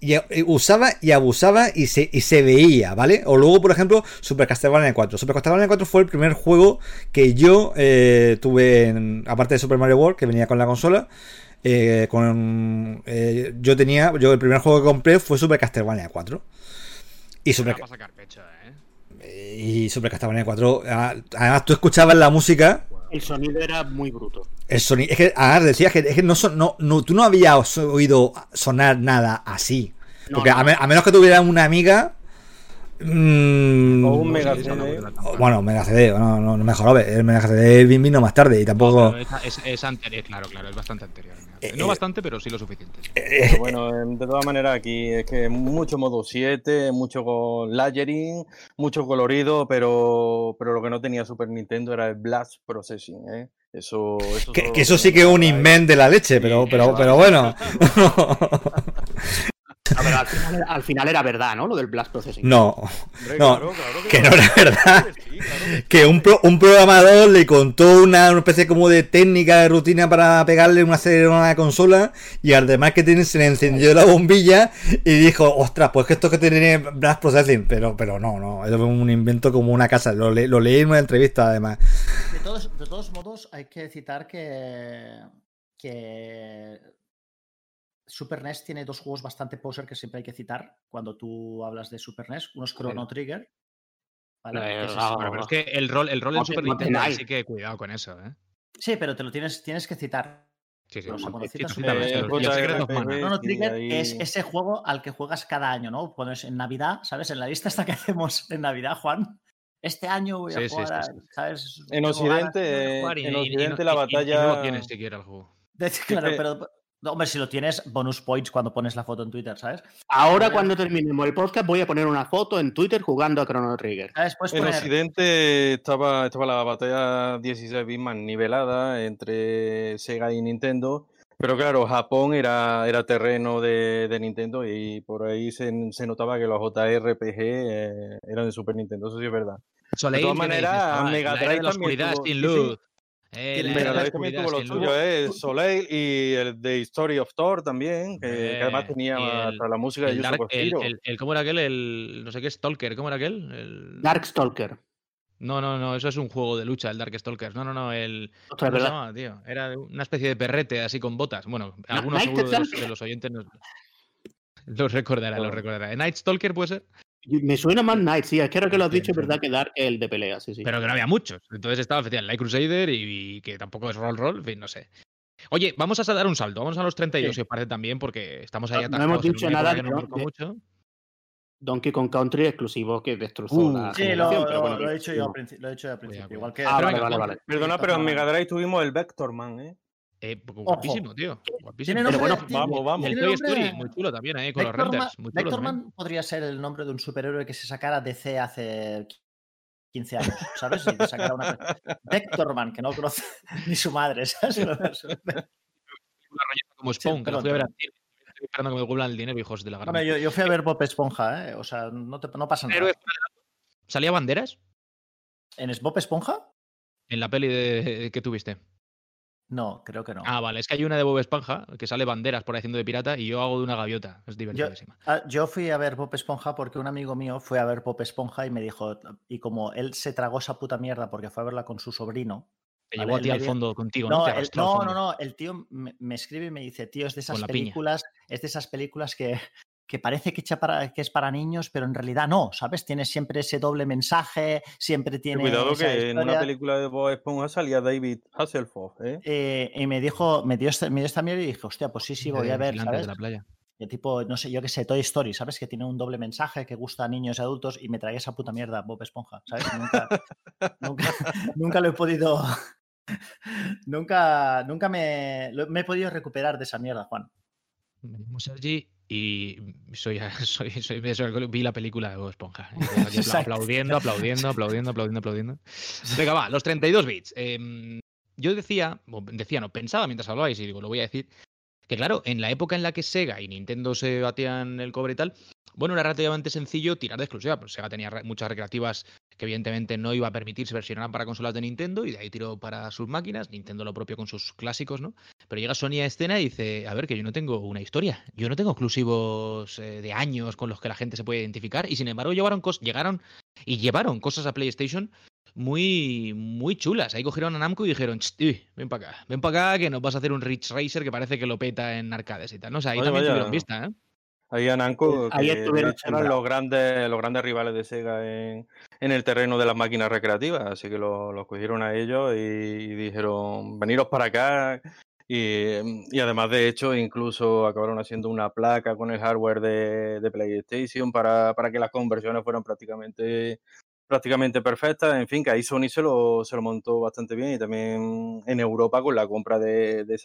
y y usaba y abusaba y se, y se veía, ¿vale? O luego, por ejemplo, Super Castlevania 4. Super Castlevania 4 fue el primer juego que yo eh, tuve, en- aparte de Super Mario World, que venía con la consola. eh, con eh, yo tenía yo el primer juego que compré fue Super Castlevania 4 y Super, pecho, ¿eh? y Super Castlevania 4 ah, además tú escuchabas la música El sonido era muy bruto. el sonido es que además decías que, es que no, son- no, no tú no habías oído sonar nada así No, porque no. A, me- a menos que tuvieras una amiga mm, O un Mega CD. no, no, no, no. bueno Mega CD no, no, no me jorobe el Mega CD vino más tarde y tampoco es- es anterior, claro, claro, es bastante anterior. Eh, no eh, bastante, pero sí lo suficiente. sí. Pero bueno, de todas maneras aquí es que mucho modo 7, mucho con layering, mucho colorido, pero, pero lo que no tenía Super Nintendo era el Blast Processing, ¿eh? Eso, eso, que, que eso sí que es un invent de la leche pero Sí, pero pero bueno A ver, al, final, era- al final era verdad, ¿no? Lo del Blast Processing. no Hombre, no, claro, claro que no no. era verdad Sí, claro. que un, pro- un programador le contó una, una especie como de técnica de rutina para pegarle una acelerón a la consola y al demás que tiene se le encendió la bombilla y dijo, ostras, pues que esto que tiene Blast Processing, pero, pero no, no, eso fue un invento como una casa, lo, le- lo leí en una entrevista además. De todos, de todos modos, hay que citar que, que Super NES tiene dos juegos bastante poser que siempre hay que citar cuando tú hablas de Super NES. Uno es Chrono Trigger. ¿vale? Eh, es- ah, Bueno, pero es que el rol, el rol te- Super Nintendo, tenáis. sí que cuidado con eso, ¿eh? Sí, pero te lo tienes, tienes que citar. Sí, sí, o sea, cuando citas Super NES. Chrono Trigger ahí- es ese juego al que juegas cada año, ¿no? Cuando es en Navidad, ¿sabes? En la lista esta que hacemos en Navidad, Juan. Este año voy a Sí, jugar, sí, sí. ¿sabes? En ganas. Occidente, eh, Jugar y- en y- y no- Occidente y- la y- y batalla. no tienes siquiera el juego. De hecho, claro, pero No, hombre, si lo tienes, bonus points cuando pones la foto en Twitter, ¿sabes? Ahora, cuando terminemos el podcast, voy a poner una foto en Twitter jugando a Chrono Trigger. ¿Sabes? Puedes En poner- Occidente estaba, estaba la batalla 16 bits más nivelada entre Sega y Nintendo, pero claro, Japón era, era terreno de, de Nintendo y por ahí se, se notaba que los JRPG eh, eran de Super Nintendo, eso sí es verdad. Soleil, todas ¿qué me maneras, chaval? Mega Drive de también oscuridad tuvo- sin sí, luz. sí. Eh, la la Drive también tuvo lo suyo, eh, Soleil y el de Story of Thor también, que, que además tenía el- hasta la música de Dark- el, el- el- ¿Cómo era aquel? El, no sé qué, Stalker. ¿Cómo era aquel? El- Darkstalker. No, no, no, eso es un juego de lucha, el Dark Stalkers. No, no, no, el. ¿Cómo se ¿verdad? llamaba, tío? Era una especie de perrete así con botas. Bueno, algunos seguro de los, Stalker. de los oyentes nos- los recordará, los recordará. Night Stalker puede ser, Me suena más Knight, sí, es que ahora que lo has dicho, es verdad que Dark es el de pelea, sí, sí. pero que no había muchos. Entonces estaba efectivamente Light Crusader y, y que tampoco es roll roll, en fin, no sé. Oye, vamos a dar un salto, vamos a los 32, Sí. si os parece también, porque estamos ahí No atascados. hemos en dicho nada que de- mucho. Donkey Kong Country exclusivo que destrozó Uh, la Sí, lo, generación, lo- pero bueno, lo he dicho yo al no. principio. Lo he yo al principio. Igual que. Ah, vale, vale, vale. Perdona, pero en Mega Drive tuvimos el Vector Man, ¿eh? Eh, guapísimo, tío. Guapísimo. Tiene Pero bueno, vamos, vamos. El Toy Story, muy chulo también ahí, con los renders. Muy chulo también. Vectorman podría ser el nombre de un superhéroe que se sacara DC hace 15 años, ¿sabes? Y que sacara una... Vectorman, que no conoce ni su madre, ¿sabes? Una rolleta como Spawn, que la perdón, fui a ver al cine. Estoy esperando que me devuelvan el dinero, hijos de la gran. Yo, yo fui a ver Bob Esponja, ¿eh? O sea, no, te- no pasa nada. ¿Salía banderas ¿En Bob Esponja? en la peli de, que tuviste? No, creo que no. Ah, vale, es que hay una de Bob Esponja que sale banderas por ahí haciendo de pirata y yo hago de una gaviota. Es divertidísima. Ah, yo fui a ver Bob Esponja porque un amigo mío fue a ver Bob Esponja y me dijo, y como él se tragó esa puta mierda porque fue a verla con su sobrino. Te llevó a ti al fondo contigo, ¿no? No, el, no, no, no, el tío me, me escribe y me dice, tío, es de esas piña. películas, es de esas películas que, que parece que, echa para, que es para niños, pero en realidad no, ¿sabes? Tiene siempre ese doble mensaje, siempre tiene. Cuidado esa que en una película de Bob Esponja salía David Hasselhoff, ¿eh? Eh, y me dijo, me dio, me dio esta mierda y dije, hostia, pues sí, sí, voy De a ver, ¿sabes? de la playa. De tipo, no sé, yo qué sé, Toy Story, ¿sabes? Que tiene un doble mensaje que gusta a niños y adultos y me tragué esa puta mierda, Bob Esponja, ¿sabes? Nunca, nunca, nunca lo he podido. nunca, nunca me, he podido recuperar de esa mierda, Juan. Sergi y soy, vi la película de Bob Esponja. Aplaudiendo, aplaudiendo, aplaudiendo, aplaudiendo, aplaudiendo. Venga, va, los 32 bits. Em, yo decía, o decía, no, pensaba mientras hablabais y digo, lo voy a decir, que claro, en la época en la que Sega y Nintendo se batían el cobre y tal, bueno, era relativamente sencillo tirar de exclusiva. Pues Sega tenía muchas recreativas que evidentemente no iba a permitirse versionar para consolas de Nintendo y de ahí tiró para sus máquinas, Nintendo lo propio con sus clásicos, ¿no? Pero llega Sony a escena y dice, a ver, que yo no tengo una historia, yo no tengo exclusivos eh, de años con los que la gente se puede identificar y sin embargo llevaron llegaron y llevaron cosas a PlayStation muy muy chulas. Ahí cogieron a Namco y dijeron, "Cht, uy, ven para acá, ven para acá que nos vas a hacer un Ridge Racer que parece que lo peta en arcades y tal. No o sea, ahí Vaya, también vaya. tuvieron vista, ¿eh? Ahí a Namco, Ahí que estuvieron eran los grandes, los grandes rivales de Sega en, en el terreno de las máquinas recreativas, así que los lo cogieron a ellos y, y dijeron, veniros para acá. Y, y además, de hecho, incluso acabaron haciendo una placa con el hardware de, de PlayStation para, para que las conversiones fueran prácticamente prácticamente perfectas. En fin, que ahí Sony se lo, se lo montó bastante bien y también en Europa con la compra de, de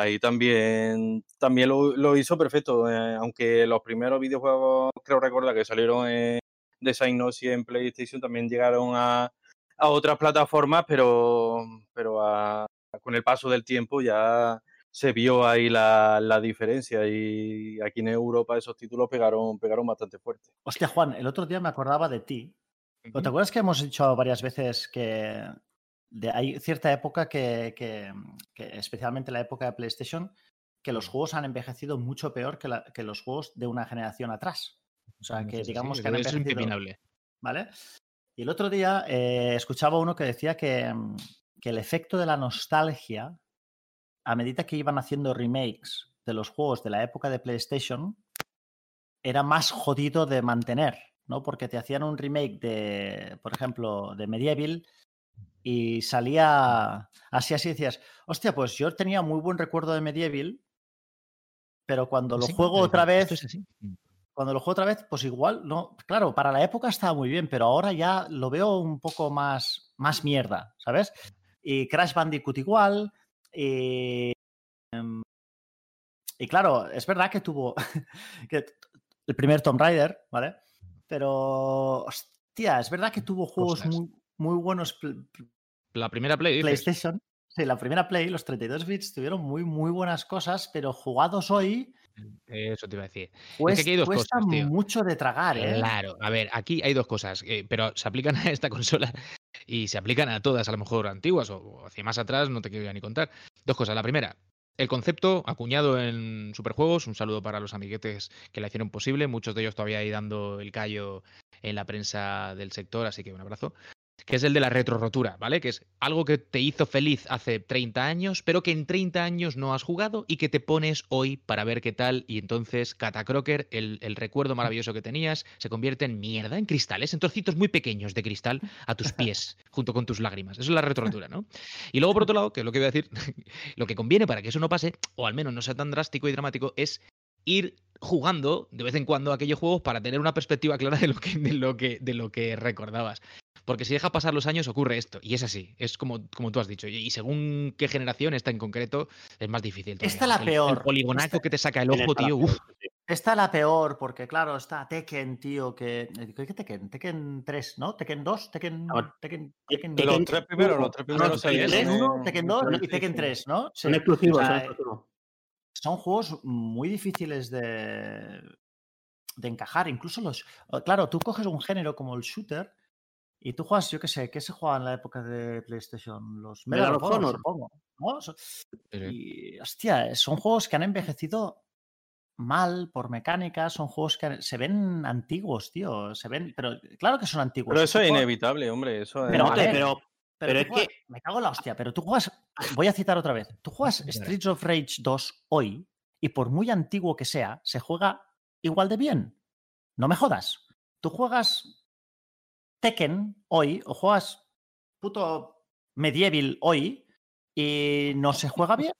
ahí también, también lo, lo hizo perfecto. eh, aunque los primeros videojuegos, creo recordar que salieron en, de Psygnosis en PlayStation, también llegaron a, a otras plataformas, pero, pero a- con el paso del tiempo ya se vio ahí la, la diferencia y aquí en Europa esos títulos pegaron, pegaron bastante fuerte. Hostia, Juan, el otro día me acordaba de ti. ¿Pero ¿Te acuerdas que hemos dicho varias veces que de- hay cierta época que, que- que, especialmente la época de PlayStation, que los juegos han envejecido mucho peor que, la- que los juegos de una generación atrás? O sea, que es digamos que han es envejecido. impepinable. ¿Vale? Y el otro día eh, escuchaba uno que decía que, mm, que el efecto de la nostalgia, a medida que iban haciendo remakes de los juegos de la época de PlayStation, era más jodido de mantener, ¿no? Porque te hacían un remake de, por ejemplo, de Medieval y salía así, así, decías, hostia, pues yo tenía muy buen recuerdo de Medieval, pero cuando lo Sí, juego otra vez, esto es así. cuando lo juego otra vez, pues igual, no, claro, para la época estaba muy bien, pero ahora ya lo veo un poco más, más mierda, ¿sabes? Y Crash Bandicoot igual, y em, y claro, es verdad que tuvo que el primer Tomb Raider, ¿vale? Pero, hostia, es verdad que tuvo juegos muy, muy buenos pl- La primera Play, dices. PlayStation. Sí, la primera Play, los 32 bits tuvieron muy, muy buenas cosas, pero jugados hoy Eso te iba a decir. cuesta, aquí hay dos cuesta cosas, tío. mucho de tragar, ¿eh? Claro, a ver, aquí hay dos cosas, eh, pero se aplican a esta consola y se aplican a todas, a lo mejor antiguas o, o hacia más atrás, no te quiero ya ni contar. Dos cosas. La primera, el concepto acuñado en Superjuegos, un saludo para los amiguetes que la hicieron posible, muchos de ellos todavía ahí dando el callo en la prensa del sector, así que un abrazo. Que es el de la retrorotura, ¿vale? Que es algo que te hizo feliz hace 30 años, pero que en 30 años no has jugado y que te pones hoy para ver qué tal. Y entonces, Catacroker, el, el recuerdo maravilloso que tenías, se convierte en mierda, en cristales, en trocitos muy pequeños de cristal a tus pies, junto con tus lágrimas. Eso es la retrorotura, ¿no? Y luego, por otro lado, que es lo que voy a decir, lo que conviene para que eso no pase, o al menos no sea tan drástico y dramático, es ir jugando de vez en cuando aquellos juegos para tener una perspectiva clara de lo que, de lo que, de lo que recordabas. Porque si deja pasar los años ocurre esto, y es así, es como, como tú has dicho, y, y según qué generación está en concreto, es más difícil. todavía. Esta es la El- peor. El poligonazo Esta- que te saca el ojo, tío, la- uf. Esta la peor, porque claro, está Tekken, tío, que... ¿Qué Tekken? Tekken 3, ¿no? Tekken 2, Tekken... No, Tekken, Tekken, Tekken- Los tres primeros, los tres no, primeros Tekken salieron 3, en- 1, Tekken 2 en y Tekken PlayStation. 3, ¿no? Sí. Son exclusivos, O sea, son exclusivos. son juegos muy difíciles de, de encajar. Incluso los. Claro, tú coges un género como el shooter y tú juegas, yo qué sé, ¿qué se jugaba en la época de PlayStation? Los Medal Medal of of Honor, supongo. ¿no? Sí. Y, hostia, son juegos que han envejecido mal por mecánica, son juegos que han- se ven antiguos, tío. Se ven, pero claro que son antiguos. Pero eso es inevitable, hombre. Eso es- Pero, ver, pero, pero, es juegas- que- Me cago en la hostia, pero tú juegas. Voy a citar otra vez. Tú juegas. Streets of Rage 2 hoy y por muy antiguo que sea, se juega igual de bien. No me jodas. Tú juegas Tekken hoy o juegas puto Medieval hoy y no se juega bien.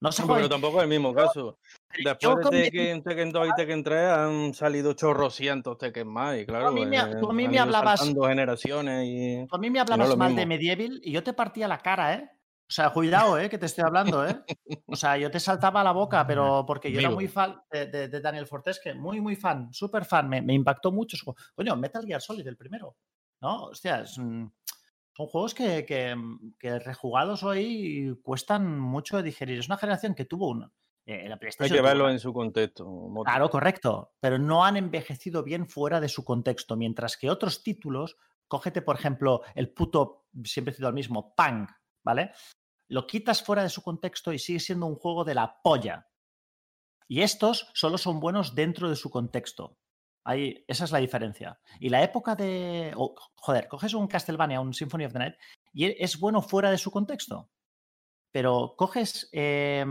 No se juega Pero tampoco es el mismo caso. Después de Tekken, Tekken 2 y Tekken 3 han salido chorrocientos Tekken más. Y claro, a mí me- eh, tú a mí me hablabas- generaciones y... Tú a mí me hablabas lo mal mismo. de Medieval y yo te partía la cara, ¿eh? O sea, cuidado, ¿eh? Que te estoy hablando, ¿eh? O sea, yo te saltaba la boca, pero porque yo era muy fan de, de- de Daniel Fortes, que muy, muy fan, súper fan, me, me impactó mucho. su- Coño, Metal Gear Solid, el primero. ¿No? Hostia, son juegos que, que- que rejugados hoy cuestan mucho de digerir. Es una generación que tuvo un... eh, la Hay que verlo en su contexto. Moto. Claro, correcto. Pero no han envejecido bien fuera de su contexto. Mientras que otros títulos, cógete, por ejemplo, el puto, siempre he citado el mismo, Punk, ¿vale? Lo quitas fuera de su contexto y sigue siendo un juego de la polla. Y estos solo son buenos dentro de su contexto. Ahí, esa es la diferencia. Y la época de. o, joder, coges un Castlevania, un Symphony of the Night, y e, es bueno fuera de su contexto. Pero coges eh,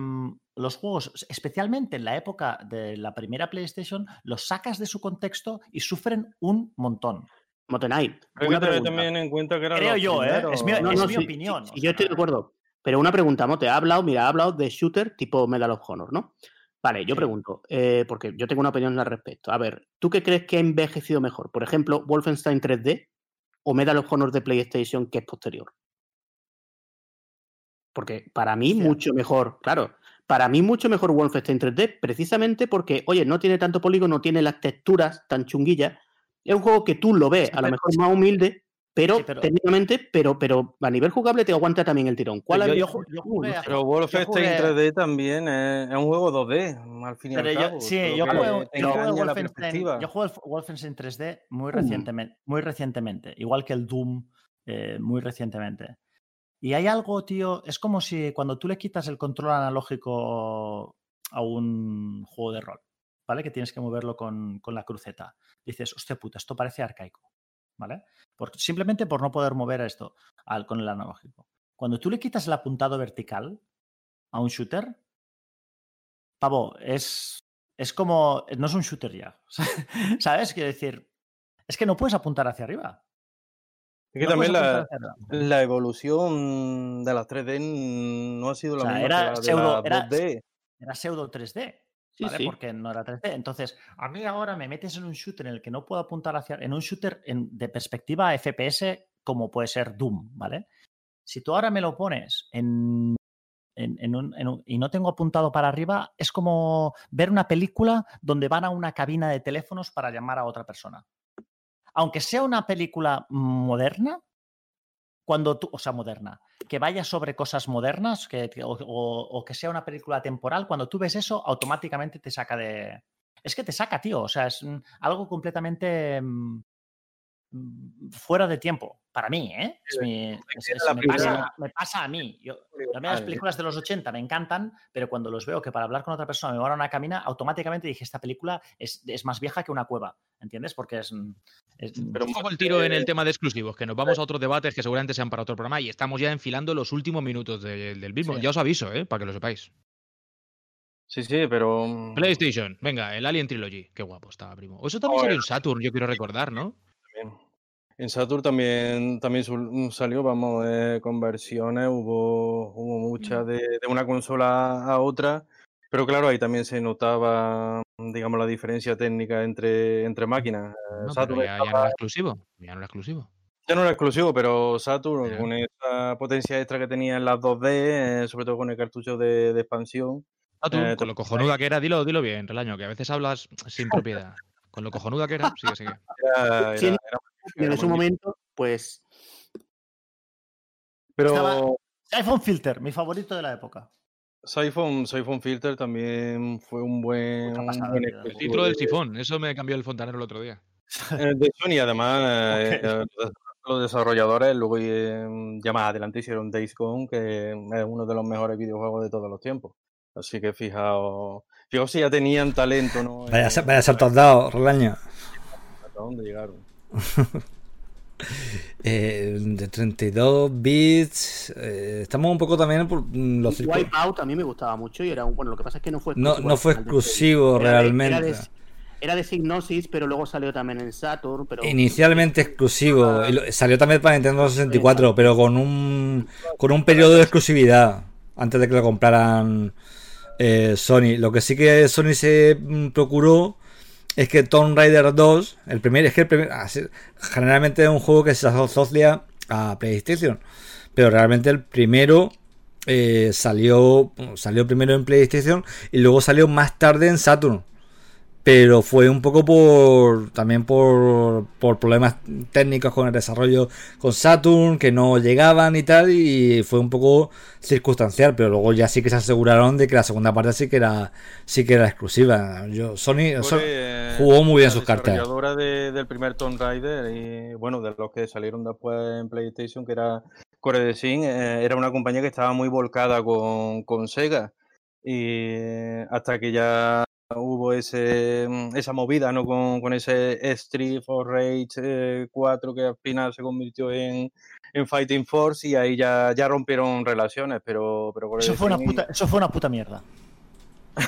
los juegos, especialmente en la época de la primera PlayStation, los sacas de su contexto y sufren un montón. Motenite, Hay que una tener pregunta. también en cuenta que eran Creo yo, ¿eh? Es mi- No, es no, mi sí, opinión, sí, o sí, sea. yo estoy de acuerdo. Pero una pregunta, Mote, ha hablado, mira, ha hablado de shooter tipo Medal of Honor, ¿no? Vale, yo pregunto, eh, porque yo tengo una opinión al respecto. A ver, ¿tú qué crees que ha envejecido mejor? Por ejemplo, Wolfenstein 3D o Medal of Honor de PlayStation que es posterior. Porque para mí mucho mejor, claro, para mí mucho mejor Wolfenstein 3D, precisamente porque, oye, no tiene tanto polígono, no tiene las texturas tan chunguillas. Es un juego que tú lo ves, Sí, a lo mejor más humilde, pero, Sí, pero- técnicamente, pero, pero a nivel jugable te aguanta también el tirón. ¿Cuál Yo- yo yo jugué Pero Wolfenstein jugué- 3D también es, es un juego 2D, al fin y Pero al yo, cabo. sí, yo jugué, Wolfenstein, perspectiva. yo jugué el Wolfenstein 3D muy recientemente, muy recientemente, igual que el Doom, eh, muy recientemente. Y hay algo, tío, es como si cuando tú le quitas el control analógico a un juego de rol, ¿vale? Que tienes que moverlo con, con la cruceta. Dices, hostia puta, esto parece arcaico, ¿vale? Por- simplemente por no poder mover esto al, con el analógico. Cuando tú le quitas el apuntado vertical a un shooter, pavo, es, es como, no es un shooter ya, ¿sabes? Quiero decir, es que no puedes apuntar hacia arriba. Es que No también la, evolución de las 3D no ha sido la O sea, misma era que la de pseudo- las era- 2D. Era pseudo 3D. Sí, ¿vale? sí. Porque no era 3D. Entonces, a mí ahora me metes en un shooter en el que no puedo apuntar hacia. En un shooter en- de perspectiva FPS, como puede ser Doom, ¿vale? Si tú ahora me lo pones en en- en un- en un- y no tengo apuntado para arriba, es como ver una película donde van a una cabina de teléfonos para llamar a otra persona. Aunque sea una película moderna, cuando tú, o sea, moderna, que vaya sobre cosas modernas, que, o, o- o que sea una película temporal, cuando tú ves eso, automáticamente te saca de. Es que te saca, tío. O sea, es algo completamente mm, fuera de tiempo. Para mí, ¿eh? Es mi- es- era es- la me, pasa, me pasa a mí. Yo, a mí las películas de los 80 me encantan, pero cuando los veo que para hablar con otra persona me van a una cabina, automáticamente dije, esta película es, es más vieja que una cueva, ¿entiendes? Porque es... mm, es- Pero Un poco el tiro en el tema de exclusivos, que nos vamos a otros debates que seguramente sean para otro programa y estamos ya enfilando los últimos minutos de- del mismo. Sí. Ya os aviso, ¿eh? para que lo sepáis. Sí, sí, pero. mm, PlayStation, venga, el Alien Trilogy. Qué guapo estaba, primo. Eso también salió en Saturn, yo quiero recordar, ¿no? En Saturn también, también salió, vamos, eh, con versiones, hubo, hubo muchas de, de una consola a otra, pero claro, ahí también se notaba, digamos, la diferencia técnica entre, entre máquinas. No, Saturn ya, ya no era exclusivo. Ya no era exclusivo. ya no era exclusivo, pero Saturn, con esa potencia extra que tenía en las 2D, eh, sobre todo con el cartucho de, de expansión, Saturn, Eh, con lo cojonuda que era, dilo, dilo bien, Relaño, que a veces hablas sin propiedad. Con lo cojonuda que era, sigue, sigue. era, Sí, era- era magnífica, en su momento, pues Pero Estaba- iPhone Filter, mi favorito de la época. Siphon, Siphon Filter también fue un buen, pasada. El título del de- sifón, eso me cambió el fontanero el otro día. eh, de Sony, además, eh, eh, los desarrolladores luego eh, ya más adelante hicieron Days Gone, que es uno de los mejores videojuegos de todos los tiempos. Así que fijaos, fijaos si ya tenían talento, ¿no? Vaya, vaya salto has dado, Rolaño. ¿Hasta dónde llegaron? Eh, de 32 bits. eh, estamos un poco también por los circuitos. Wipeout a mí me gustaba mucho y era un, bueno, lo que pasa es que no fue No, no fue del exclusivo Era de- realmente. Era de, era de Signosis, pero luego salió también en Saturn, pero Inicialmente exclusivo. y lo- salió también para Nintendo 64, pero con un, con un periodo de exclusividad. Antes de que lo compraran eh, Sony. Lo que sí que Sony se mm, procuró es que Tomb Raider 2, el primer, es que el primer, así- generalmente es un juego que se asocia a PlayStation, pero realmente el primero eh, salió, salió primero en PlayStation y luego salió más tarde en Saturn. Pero fue un poco por también por, por problemas técnicos con el desarrollo con Saturn, que no llegaban y tal, y fue un poco circunstancial, pero luego ya sí que se aseguraron de que la segunda parte sí que era sí que era exclusiva. Yo Sony Fue, Sony eh, jugó muy bien sus cartas. desarrolladora de- del primer Tomb Raider y bueno, de los que salieron después en PlayStation, que era Core Design, eh, era una compañía que estaba muy volcada con, con Sega. Y eh, hasta que ya hubo ese, mm, esa movida ¿no? con, con ese Street for Rage eh, 4 que al final se convirtió en, en Fighting Force y ahí ya, ya rompieron relaciones, pero, pero Core Eso fue, una puta, eso fue una puta mierda.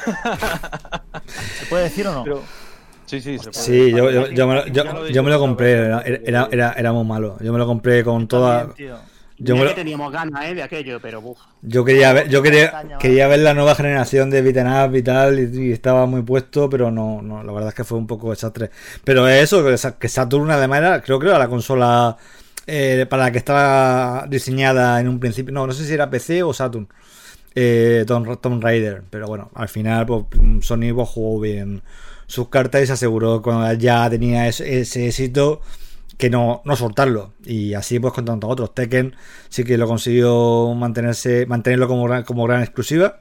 ¿Se puede decir o no? pero- sí, sí, se puede. Sí, yo, yo, yo me, lo, yo- me lo compré, era, era, era, era muy malo. Yo me lo compré con toda. También. Yo, que teníamos ganas ¿eh? de aquello, pero uf. yo quería ver, yo quería, quería ver la nueva generación de beat'em up y tal, y, y estaba muy puesto, pero no, no, la verdad es que fue un poco desastre. Pero es eso, que Sa- que Saturn además era, creo que era la consola eh, para la que estaba diseñada en un principio, no, no sé si era PC o Saturn, eh, Tomb, Tomb Raider, pero bueno, al final pues, Sony pues, jugó bien sus cartas y se aseguró cuando ya tenía ese, ese éxito que no, no soltarlo. Y así pues con tantos otros. Tekken sí que lo consiguió mantenerse, mantenerlo como gran, como gran exclusiva.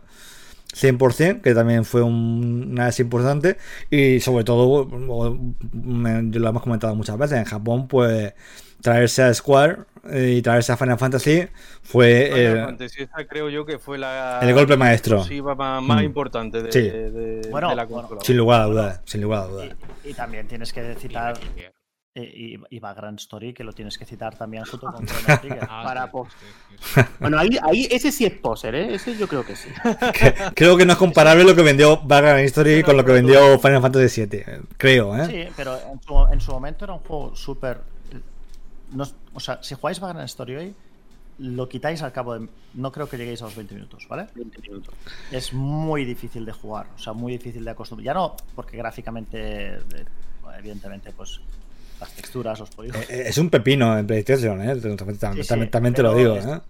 100%, que también fue un- una vez importante. Y sobre todo, o- me- lo hemos comentado muchas veces, en Japón, pues traerse a Square eh, y traerse a Final Fantasy fue Final eh, Fantasy, esa creo yo que fue la el golpe maestro. más, más Mm. importante de, Sí. de- Bueno, de la bueno. Sin lugar a dudas, sin lugar a dudas. Y, y también tienes que citar y, y Vagrant Story, que lo tienes que citar también junto con. Ah, Para sí, pos- sí, sí, sí. Bueno, ahí, ahí ese sí es poser, ¿eh? Ese yo creo que sí. Que- creo que no es comparable lo que vendió Vagrant History con lo que vendió Final Fantasy VII. eh, Creo, ¿eh? Sí, pero en su, en su momento era un juego súper. no- o sea, si jugáis Vagrant Story hoy, lo quitáis al cabo de. No creo que lleguéis a los 20 minutos, ¿vale? 20 minutos. Es muy difícil de jugar, o sea, muy difícil de acostumbrar. Ya no, porque gráficamente, de- evidentemente, pues las texturas, los polígonos. Eh, Es un pepino en PlayStation, ¿eh? También, Sí, sí, también- también te lo digo, es- ¿eh?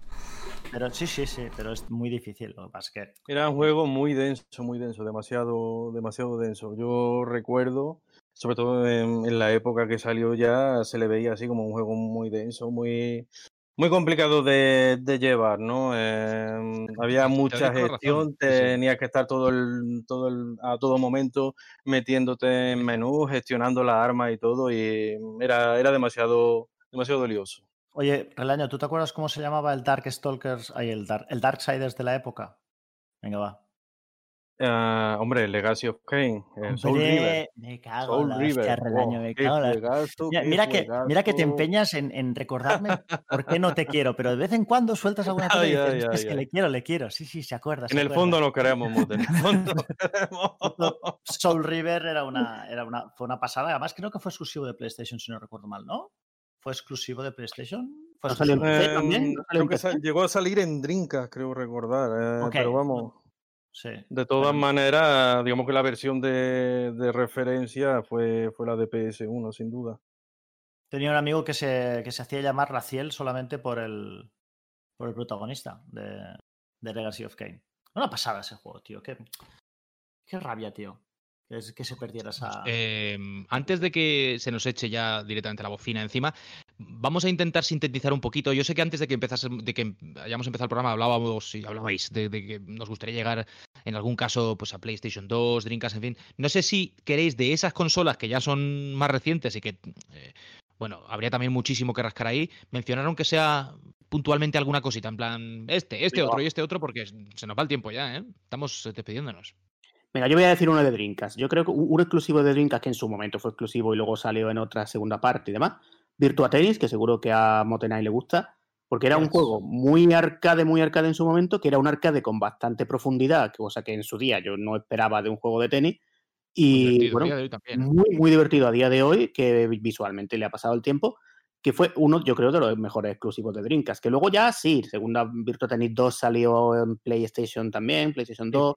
Pero sí, sí, sí, pero es muy difícil. Lo que pasa es que Era un juego muy denso, muy denso, demasiado, demasiado denso. Yo recuerdo, sobre todo en, en la época que salió ya, se le veía así como un juego muy denso, muy, muy complicado de, de llevar, ¿no? Eh, había mucha gestión, tenías que estar todo el, todo el, a todo momento metiéndote en menú, gestionando las armas y todo, y era, era demasiado, demasiado lioso. Oye, Relaño, ¿tú te acuerdas cómo se llamaba el Dark Stalkers? Ay, el Dark, el Darksiders de la época. Venga, va. Ah, hombre, Legacy of Kain, el Soul River. Me cago Soul en la River. hostia, Relaño, oh, me cago en la- juegazo, Mira, que, mira que te empeñas en, en recordarme por qué no te quiero, pero de vez en cuando sueltas alguna cosa y dices, ay, "Es que es ay, que ay. le quiero, le quiero. Sí, sí, se acuerda. se En el acuerda. fondo no queremos, Mute, en el fondo no queremos. Soul River era una, era una, fue una pasada. Además, creo que fue exclusivo de PlayStation, si no recuerdo mal, ¿no? ¿Fue exclusivo de PlayStation? Fue ¿No salió en exclusivo. PC también? Em, ¿No salió creo que llegó a salir en Drinkas, creo recordar. eh. Pero vamos, Sí. de todas maneras, digamos que la versión de, de referencia fue, fue la de PS1, sin duda. Tenía un amigo que se, que se hacía llamar Raciel solamente por el, por el protagonista de, de Legacy of Kain. Una pasada ese juego, tío. Qué, qué rabia, tío. Que, es- que se perdiera esa. Eh, antes de que se nos eche ya directamente la bocina encima, vamos a intentar sintetizar un poquito. Yo sé que antes de que empezase, de que hayamos empezado el programa hablábamos y hablabais de, de que nos gustaría llegar en algún caso pues a PlayStation 2, Dreamcast, en fin. No sé si queréis de esas consolas que ya son más recientes y que eh, bueno, habría también muchísimo que rascar ahí, mencionar aunque sea puntualmente alguna cosita, en plan este, este otro va. y este otro, porque se nos va el tiempo ya, ¿eh? Estamos eh, despidiéndonos. Venga, yo voy a decir uno de Dreamcast. Yo creo que un exclusivo de Dreamcast que en su momento fue exclusivo y luego salió en otra segunda parte y demás. Virtua Tennis, que seguro que a Motenai le gusta, porque era un juego muy arcade, muy arcade en su momento, que era un arcade con bastante profundidad, cosa que en su día yo no esperaba de un juego de tenis. Y bueno, muy, muy divertido a día de hoy, que visualmente le ha pasado el tiempo, que fue uno, yo creo, de los mejores exclusivos de Dreamcast. Que luego ya sí, segunda Virtua Tennis 2 salió en PlayStation también, PlayStation 2,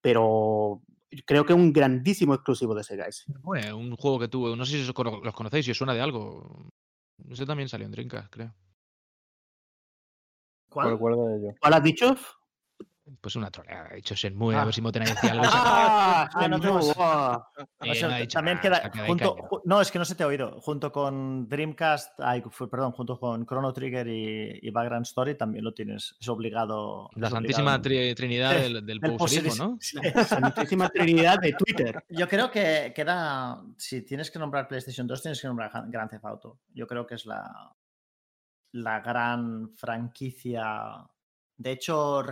pero creo que un grandísimo exclusivo de Sega ese. Bueno, un juego que tuvo, no sé si los conocéis, si os suena de algo. Ese también salió en Dreamcast, creo. ¿Cuál? Ello. ¿Cuál has dicho? Pues una troleada. He dicho Shenmue, a Ah. ver si Motena decía algo. ¡Ah! Ah, no. Eh, O sea, me ha dicho, también "Ah, queda saca de junto, caña". ju- no es que no se te ha oído junto con Dreamcast ay, perdón junto con Chrono Trigger y, y Background Story también lo tienes es obligado La es Santísima obligado. tri- Trinidad Sí, del, del ¿no? Sí. Santísima Trinidad de Twitter. Yo creo que queda. Si tienes que nombrar PlayStation 2, tienes que nombrar Grand Theft Auto. Yo creo que es la, la gran franquicia. De hecho,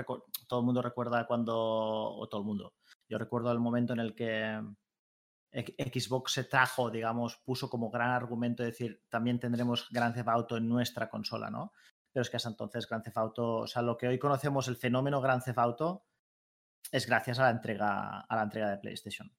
todo el mundo recuerda cuando. O todo el mundo. Yo recuerdo el momento en el que X- Xbox se trajo, digamos, puso como gran argumento decir también tendremos Grand Theft Auto en nuestra consola, ¿no? Pero es que hasta entonces Grand Theft Auto, o sea, lo que hoy conocemos, el fenómeno Grand Theft Auto, es gracias a la entrega, a la entrega de PlayStation.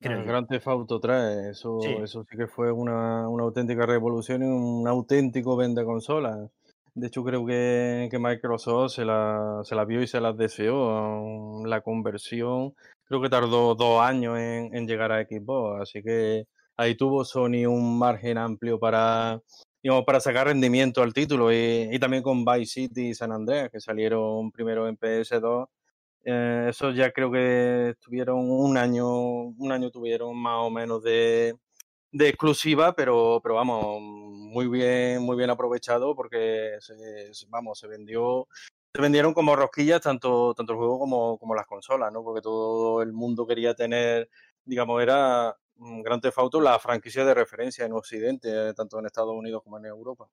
Creo El yo. Grand Theft Auto 3, eso Sí. eso sí que fue una, una auténtica revolución y un auténtico vende consolas. De hecho, creo que, que Microsoft se la, se la vio y se las deseó. um, La conversión creo que tardó dos años en, en llegar a Xbox, así que ahí tuvo Sony un margen amplio para, digamos, para sacar rendimiento al título. Y, y también con Vice City y San Andreas, que salieron primero en PS2 eh, eso ya creo que tuvieron un año, un año tuvieron más o menos de, de exclusiva, pero, pero vamos, muy bien, muy bien aprovechado porque se, se- vamos, se vendió, se vendieron como rosquillas tanto, tanto el juego como, como las consolas, ¿no? Porque todo el mundo quería tener, digamos, era Grand Theft Auto la franquicia de referencia en Occidente, tanto en Estados Unidos como en Europa.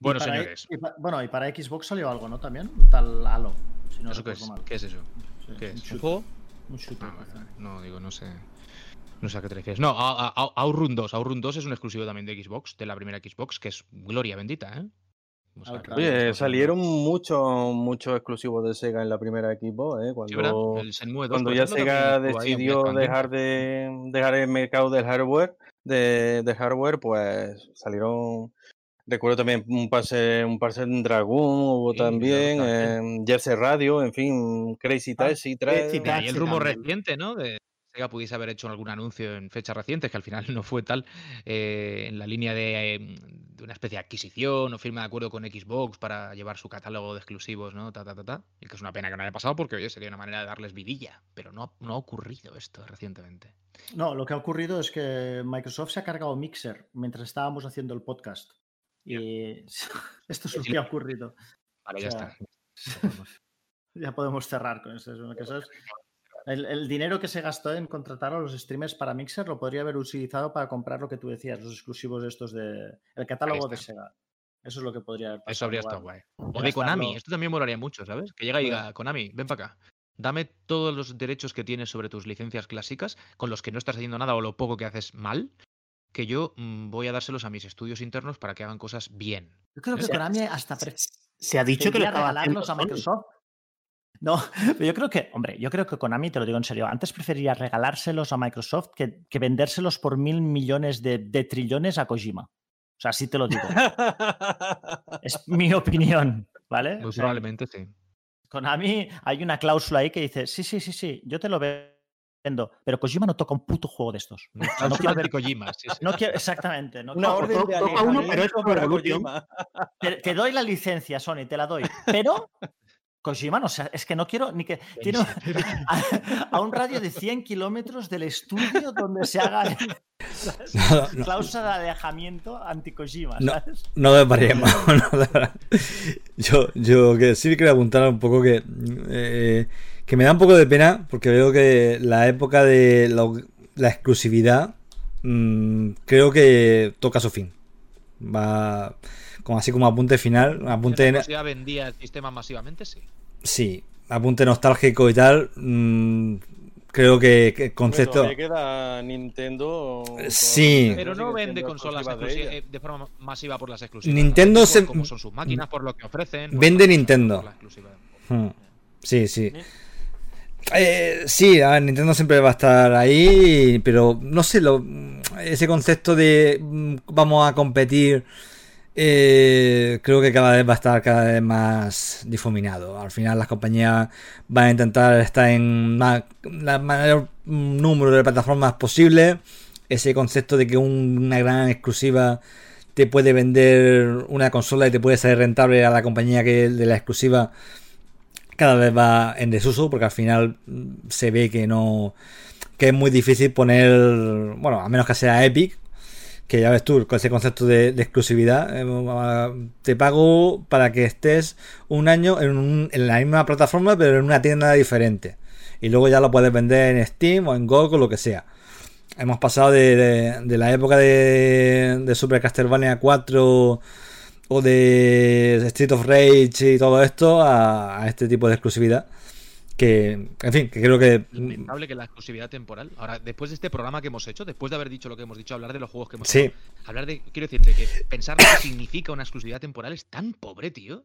Bueno, señores, y bueno, y para Xbox salió algo, ¿no? También, tal Halo. Si no ¿eso qué es? mal. ¿Qué es eso? Sí, ¿Qué un es? ¿Un shooter, juego? un shooter, Ah, vale, parece. vale. No, digo, no sé. No sé a qué te refieres. No, a- a- a- Outrun 2. Outrun 2 es un exclusivo también de Xbox, de la primera Xbox, que es gloria bendita, ¿eh? O sea. Oye, Xbox salieron muchos muchos exclusivos de Sega en la primera equipo, ¿eh? Sí. Cuando, El Shenmue 2, cuando por ya Sega decidió dejar de dejar el mercado del hardware, de, de hardware, pues salieron. Recuerdo también un pase, un pase en Dragoon, hubo Sí, también, claro, eh, Jersey Radio, en fin, Crazy Ah, Taxi 3. Crazy De ahí el Taxi rumor también. reciente, ¿no? De Sega pudiese haber hecho algún anuncio en fechas recientes, que al final no fue tal, eh, en la línea de, eh, de, una especie de adquisición o firma de acuerdo con Xbox para llevar su catálogo de exclusivos, ¿no? Ta, ta, ta, ta. Y que es una pena que no haya pasado porque, oye, sería una manera de darles vidilla, pero no, no ha ocurrido esto recientemente. No, lo que ha ocurrido es que Microsoft se ha cargado Mixer mientras estábamos haciendo el podcast. Y esto es lo que ha ocurrido. Vale, ya O sea, está. Ya podemos cerrar con eso. que eso es- El, el dinero que se gastó en contratar a los streamers para Mixer lo podría haber utilizado para comprar lo que tú decías, los exclusivos estos de el catálogo de. Sega. Eso es lo que podría haber pasado. Eso habría estado guay. O de Konami, esto también molaría mucho, ¿sabes? Que llega y diga, Konami, ven para acá. Dame todos los derechos que tienes sobre tus licencias clásicas, con los que no estás haciendo nada o lo poco que haces mal, que yo mm, voy a dárselos a mis estudios internos para que hagan cosas bien. Yo creo que Se- Konami hasta se, ha dicho que lo estaba haciendo a. Microsoft. No, pero yo creo que, hombre, yo creo que Konami, te lo digo en serio, antes preferiría regalárselos a Microsoft que, que vendérselos por mil millones de, de trillones a Kojima. O sea, sí te lo digo. Es mi opinión, ¿vale? O sea, probablemente sí. Konami, hay una cláusula ahí que dice, sí, sí, sí, sí, yo te lo vendo, pero Kojima no toca un puto juego de estos. No, no quiero ver- Kojima, sí, sí. No quiero, exactamente. No Una quiero- orden de toca uno, pero es para Revolution. Kojima. te, te doy la licencia, Sony, te la doy. Pero Kojima, no sé, es que no quiero ni que. A, a un radio de 100 kilómetros del estudio donde se haga No, no, cláusula de alejamiento anti-Kojima, No. ¿sabes? no no desvariemos. yo, yo que sí quería apuntar un poco que, eh, que me da un poco de pena porque veo que la época de la exclusividad mm, creo que toca su fin. Va como así como apunte final, apunte ya vendía el sistema masivamente, sí. sí, apunte nostálgico y tal. mm, creo que, que el Bueno, concepto todavía queda Nintendo. Sí. Pero no vende consolas de eh, de forma masiva por las exclusivas. Nintendo ¿no? se- cómo son sus máquinas, por lo que ofrecen. Vende Nintendo. la. Hmm. Sí, sí. Eh, sí, a ver, Nintendo siempre va a estar ahí, pero no sé, lo, ese concepto de mm, vamos a competir, eh, creo que cada vez va a estar cada vez más difuminado. Al final las compañías van a intentar estar en ma- la mayor número de plataformas posible. Ese concepto de que un- una gran exclusiva te puede vender una consola y te puede salir rentable a la compañía que de la exclusiva cada vez va en desuso porque al final mm, se ve que no que es muy difícil poner bueno a menos que sea Epic que ya ves tú con ese concepto de, exclusividad eh, te pago para que estés un año en, un- en la misma plataforma pero en una tienda diferente. Y luego ya lo puedes vender en Steam o en GOG o lo que sea. Hemos pasado de, la época de, de Super Castlevania 4 o de Street of Rage y todo esto a, a este tipo de exclusividad que en fin que creo que Lamentable que la exclusividad temporal. Ahora, después de este programa que hemos hecho, después de haber dicho lo que hemos dicho, hablar de los juegos que hemos Sí. hablado, hablar de. Quiero decirte que pensar lo que significa una exclusividad temporal es tan pobre, tío.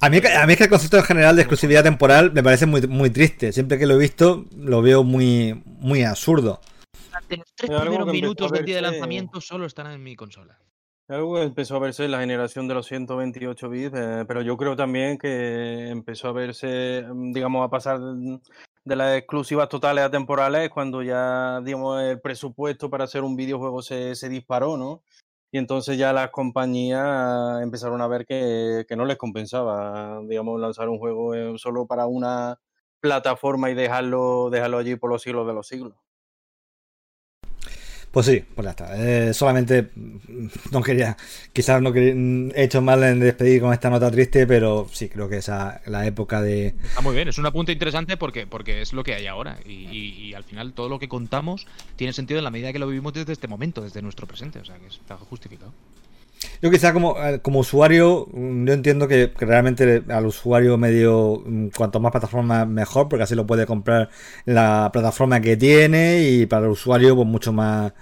a mí, a mí es que el concepto en general de exclusividad temporal me parece muy, muy triste siempre que lo he visto lo veo muy muy absurdo Durante los tres primeros minutos del día de lanzamiento solo estarán en mi consola. Algo empezó a verse la generación de los 128 bits, eh, pero yo creo también que empezó a verse, mm, digamos, a pasar de de las exclusivas totales a temporales cuando ya, digamos, el presupuesto para hacer un videojuego se, se disparó, ¿no? Y entonces ya las compañías empezaron a ver que, que no les compensaba, digamos, lanzar un juego eh, solo para una plataforma y dejarlo, dejarlo allí por los siglos de los siglos. Pues sí, pues ya está. Eh, solamente mm, no quería, quizás no quería, mm, he hecho mal en despedir con esta nota triste, pero sí, creo que esa la época de... Está muy bien, es un apunte interesante porque, porque es lo que hay ahora. Y, y- y al final todo lo que contamos tiene sentido en la medida que lo vivimos desde este momento, desde nuestro presente. O sea, que está justificado. Yo quizá como, eh, como usuario, mm, yo entiendo que, realmente al usuario medio, mm, cuanto más plataformas mejor, porque así lo puede comprar la plataforma que tiene y para el usuario pues mucho más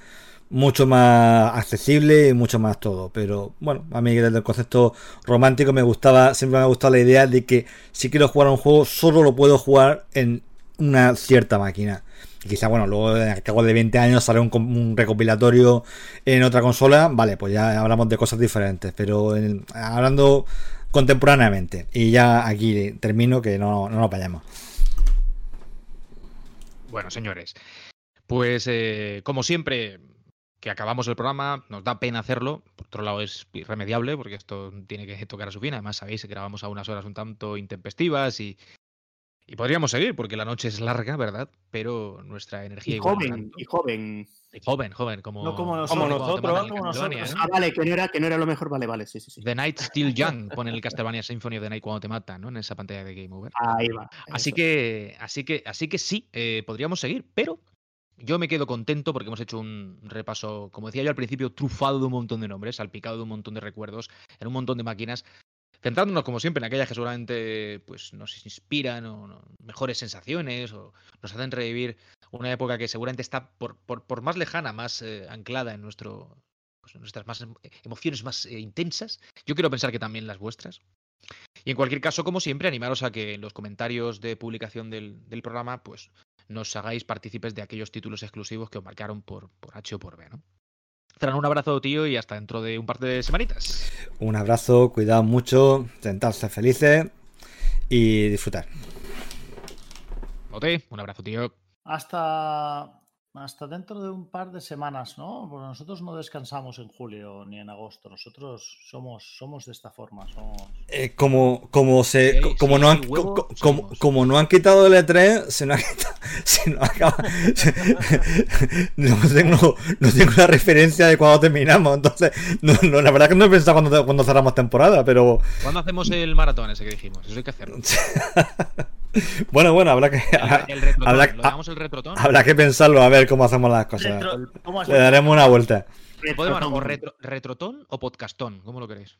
mucho más accesible y mucho más todo. Pero bueno, a mí desde el concepto romántico me gustaba, siempre me ha gustado la idea de que si quiero jugar a un juego, solo lo puedo jugar en una cierta máquina. Y quizá, bueno, luego al cabo de 20 años sale un, un recopilatorio en otra consola, vale, pues ya hablamos de cosas diferentes, pero en- hablando contemporáneamente. Y ya aquí termino, que no, no nos vayamos. Bueno, señores, Pues, eh, como siempre, que acabamos el programa, nos da pena hacerlo. Por otro lado, es irremediable porque esto tiene que tocar a su fin. Además, sabéis que grabamos a unas horas un tanto intempestivas y, y podríamos seguir porque la noche es larga, ¿verdad? Pero nuestra energía Y igual joven, tanto. y joven. Y joven, joven, como, No como Como nosotros. como nosotros. Castlevania, Ah, vale, que no, era, que no era lo mejor, vale, vale, sí, sí, sí. ¿eh? The Night Still Young pone el Castlevania Symphony of the Night cuando te matan, ¿no? En esa pantalla de Game Over. Ahí va. Así eso. que, así que, así que sí, eh, podríamos seguir, pero yo me quedo contento porque hemos hecho un repaso, como decía yo al principio, trufado de un montón de nombres, salpicado de un montón de recuerdos, en un montón de máquinas, centrándonos como siempre en aquellas que seguramente pues, nos inspiran o mejores sensaciones o nos hacen revivir una época que seguramente está por, por, por más lejana, más eh, anclada en nuestro, pues, nuestras más em- emociones más eh, intensas. Yo quiero pensar que también las vuestras. Y en cualquier caso, como siempre, animaros a que en los comentarios de publicación del, del programa, pues nos hagáis partícipes de aquellos títulos exclusivos que os marcaron por, por H o por B, ¿no? Fran, un abrazo, tío, y hasta dentro de un par de semanitas. Un abrazo, cuidado mucho, intentar ser felices y disfrutar. Ote, un abrazo, tío. Hasta, hasta dentro de un par de semanas, ¿no? Porque nosotros no descansamos en julio ni en agosto. Nosotros somos, somos de esta forma. Somos... Eh, como, como se como sí, no han huevo co- como, no han quitado el E3, se nos ha quitado, se nos acaba no tengo no tengo la referencia de cuando terminamos, entonces no, no, la verdad que no he pensado cuando, cuando cerramos temporada, pero ¿Cuándo hacemos el maratón ese que dijimos? Eso hay que hacerlo. bueno, bueno, habrá que El, el retrotón. habrá- ¿Lo llamamos el retrotón? habrá que pensarlo a ver cómo hacemos las cosas. Retro- ¿Cómo has Le daremos una vuelta. ¿Podemos Retrotón. o retro- retrotón o podcastón? ¿Cómo lo queréis?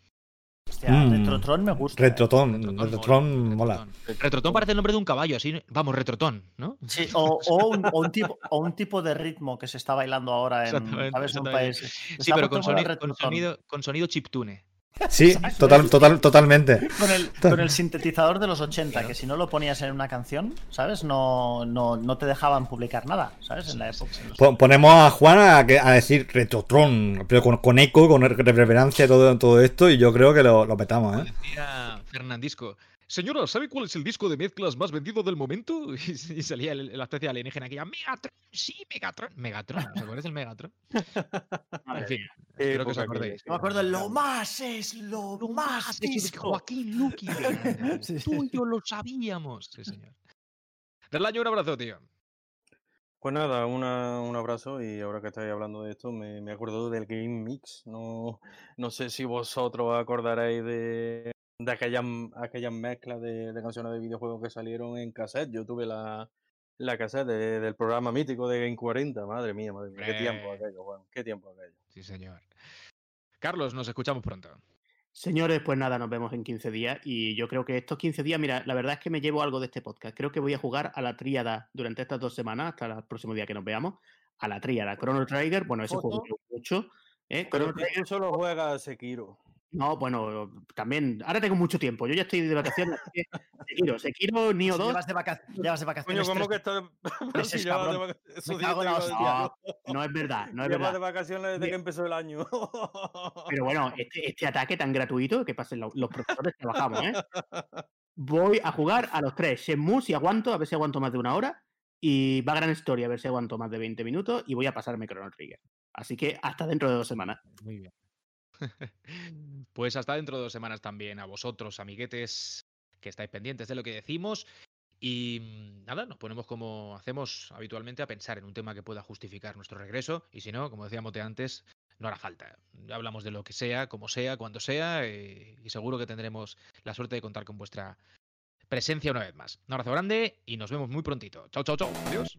Hostia, Mm. Retrotron me gusta. ¿eh? Retrotón, Retrotón mola. Retrotón parece el nombre de un caballo, así. Vamos, retrotón, ¿no? Sí, o, o un, o un tipo, o un tipo de ritmo que se está bailando ahora en, ¿sabes? en un país. Sí, Está pero con sonido, con sonido, con sonido chiptune. Sí, total, total, totalmente. Con el, con el sintetizador de los 80, que si no lo ponías en una canción, ¿sabes? No, no, no te dejaban publicar nada, ¿sabes? En la época. los- Ponemos a Juan a, que- a decir Retrotron, pero con, con eco, con reverencia y todo, todo esto, y yo creo que lo, lo petamos, ¿eh? Decía Fernandisco. Señora, ¿sabe cuál es el disco de mezclas más vendido del momento? Y, y salía el- la especie alienígena que Megatron, sí, Megatron. Megatron, ¿os acordáis del Megatron? En fin, espero que os época acordéis. No me acuerdo, lo más es lo, más es. Joaquín Luqui. Sí. Tú y yo lo sabíamos. Sí, señor. Darle un abrazo, tío. Pues nada, una- un abrazo y ahora que estáis hablando de esto me, me acuerdo del Game Mix. No, no sé si vosotros acordaréis de, de aquellas, aquellas mezclas de, de canciones de videojuegos que salieron en cassette. Yo tuve la, la cassette de- del programa mítico de Game 40. Madre mía, madre mía. Qué tiempo Hombre. aquello, Juan. Qué tiempo aquello. Sí, señor. Carlos, nos escuchamos pronto. Señores, pues nada, nos vemos en 15 días y yo creo que estos 15 días, mira, la verdad es que me llevo algo de este podcast. Creo que voy a jugar a la tríada durante estas dos semanas, hasta el próximo día que nos veamos, a la tríada. Chrono Trigger, bueno, ese juego mucho. ¿eh? Pero Chrono Trigger, solo juegas Sekiro. No, bueno, también, ahora tengo mucho tiempo, yo ya estoy de vacaciones. así que Sekiro, Sekiro, Nioh Si 2, llevas, de vaca- llevas de Coño, vacaciones. ¿cómo que estás de... meses, si llevas de cabrón. vaca- eso Me sí cago en te la iba a hostia. decir no, no es verdad, no es Llevas verdad. de vacaciones desde Bien. que empezó el año. Pero bueno, este, este ataque tan gratuito que pasen lo- los profesores trabajamos, ¿eh? Voy a jugar a los tres. Shenmue si aguanto, a ver si aguanto más de una hora. Y va Gran Story, a ver si aguanto más de 20 minutos. Y voy a pasarme Chrono Trigger. Así que hasta dentro de dos semanas. Muy bien. Pues hasta dentro de dos semanas también a vosotros, amiguetes, que estáis pendientes de lo que decimos. Y mm, nada, nos ponemos como hacemos habitualmente a pensar en un tema que pueda justificar nuestro regreso. Y si no, como decía Mote antes, no hará falta. Hablamos de lo que sea, como sea, cuando sea. eh, y seguro que tendremos la suerte de contar con vuestra presencia una vez más. Un abrazo grande y nos vemos muy prontito. Chao, chao, chao. Adiós.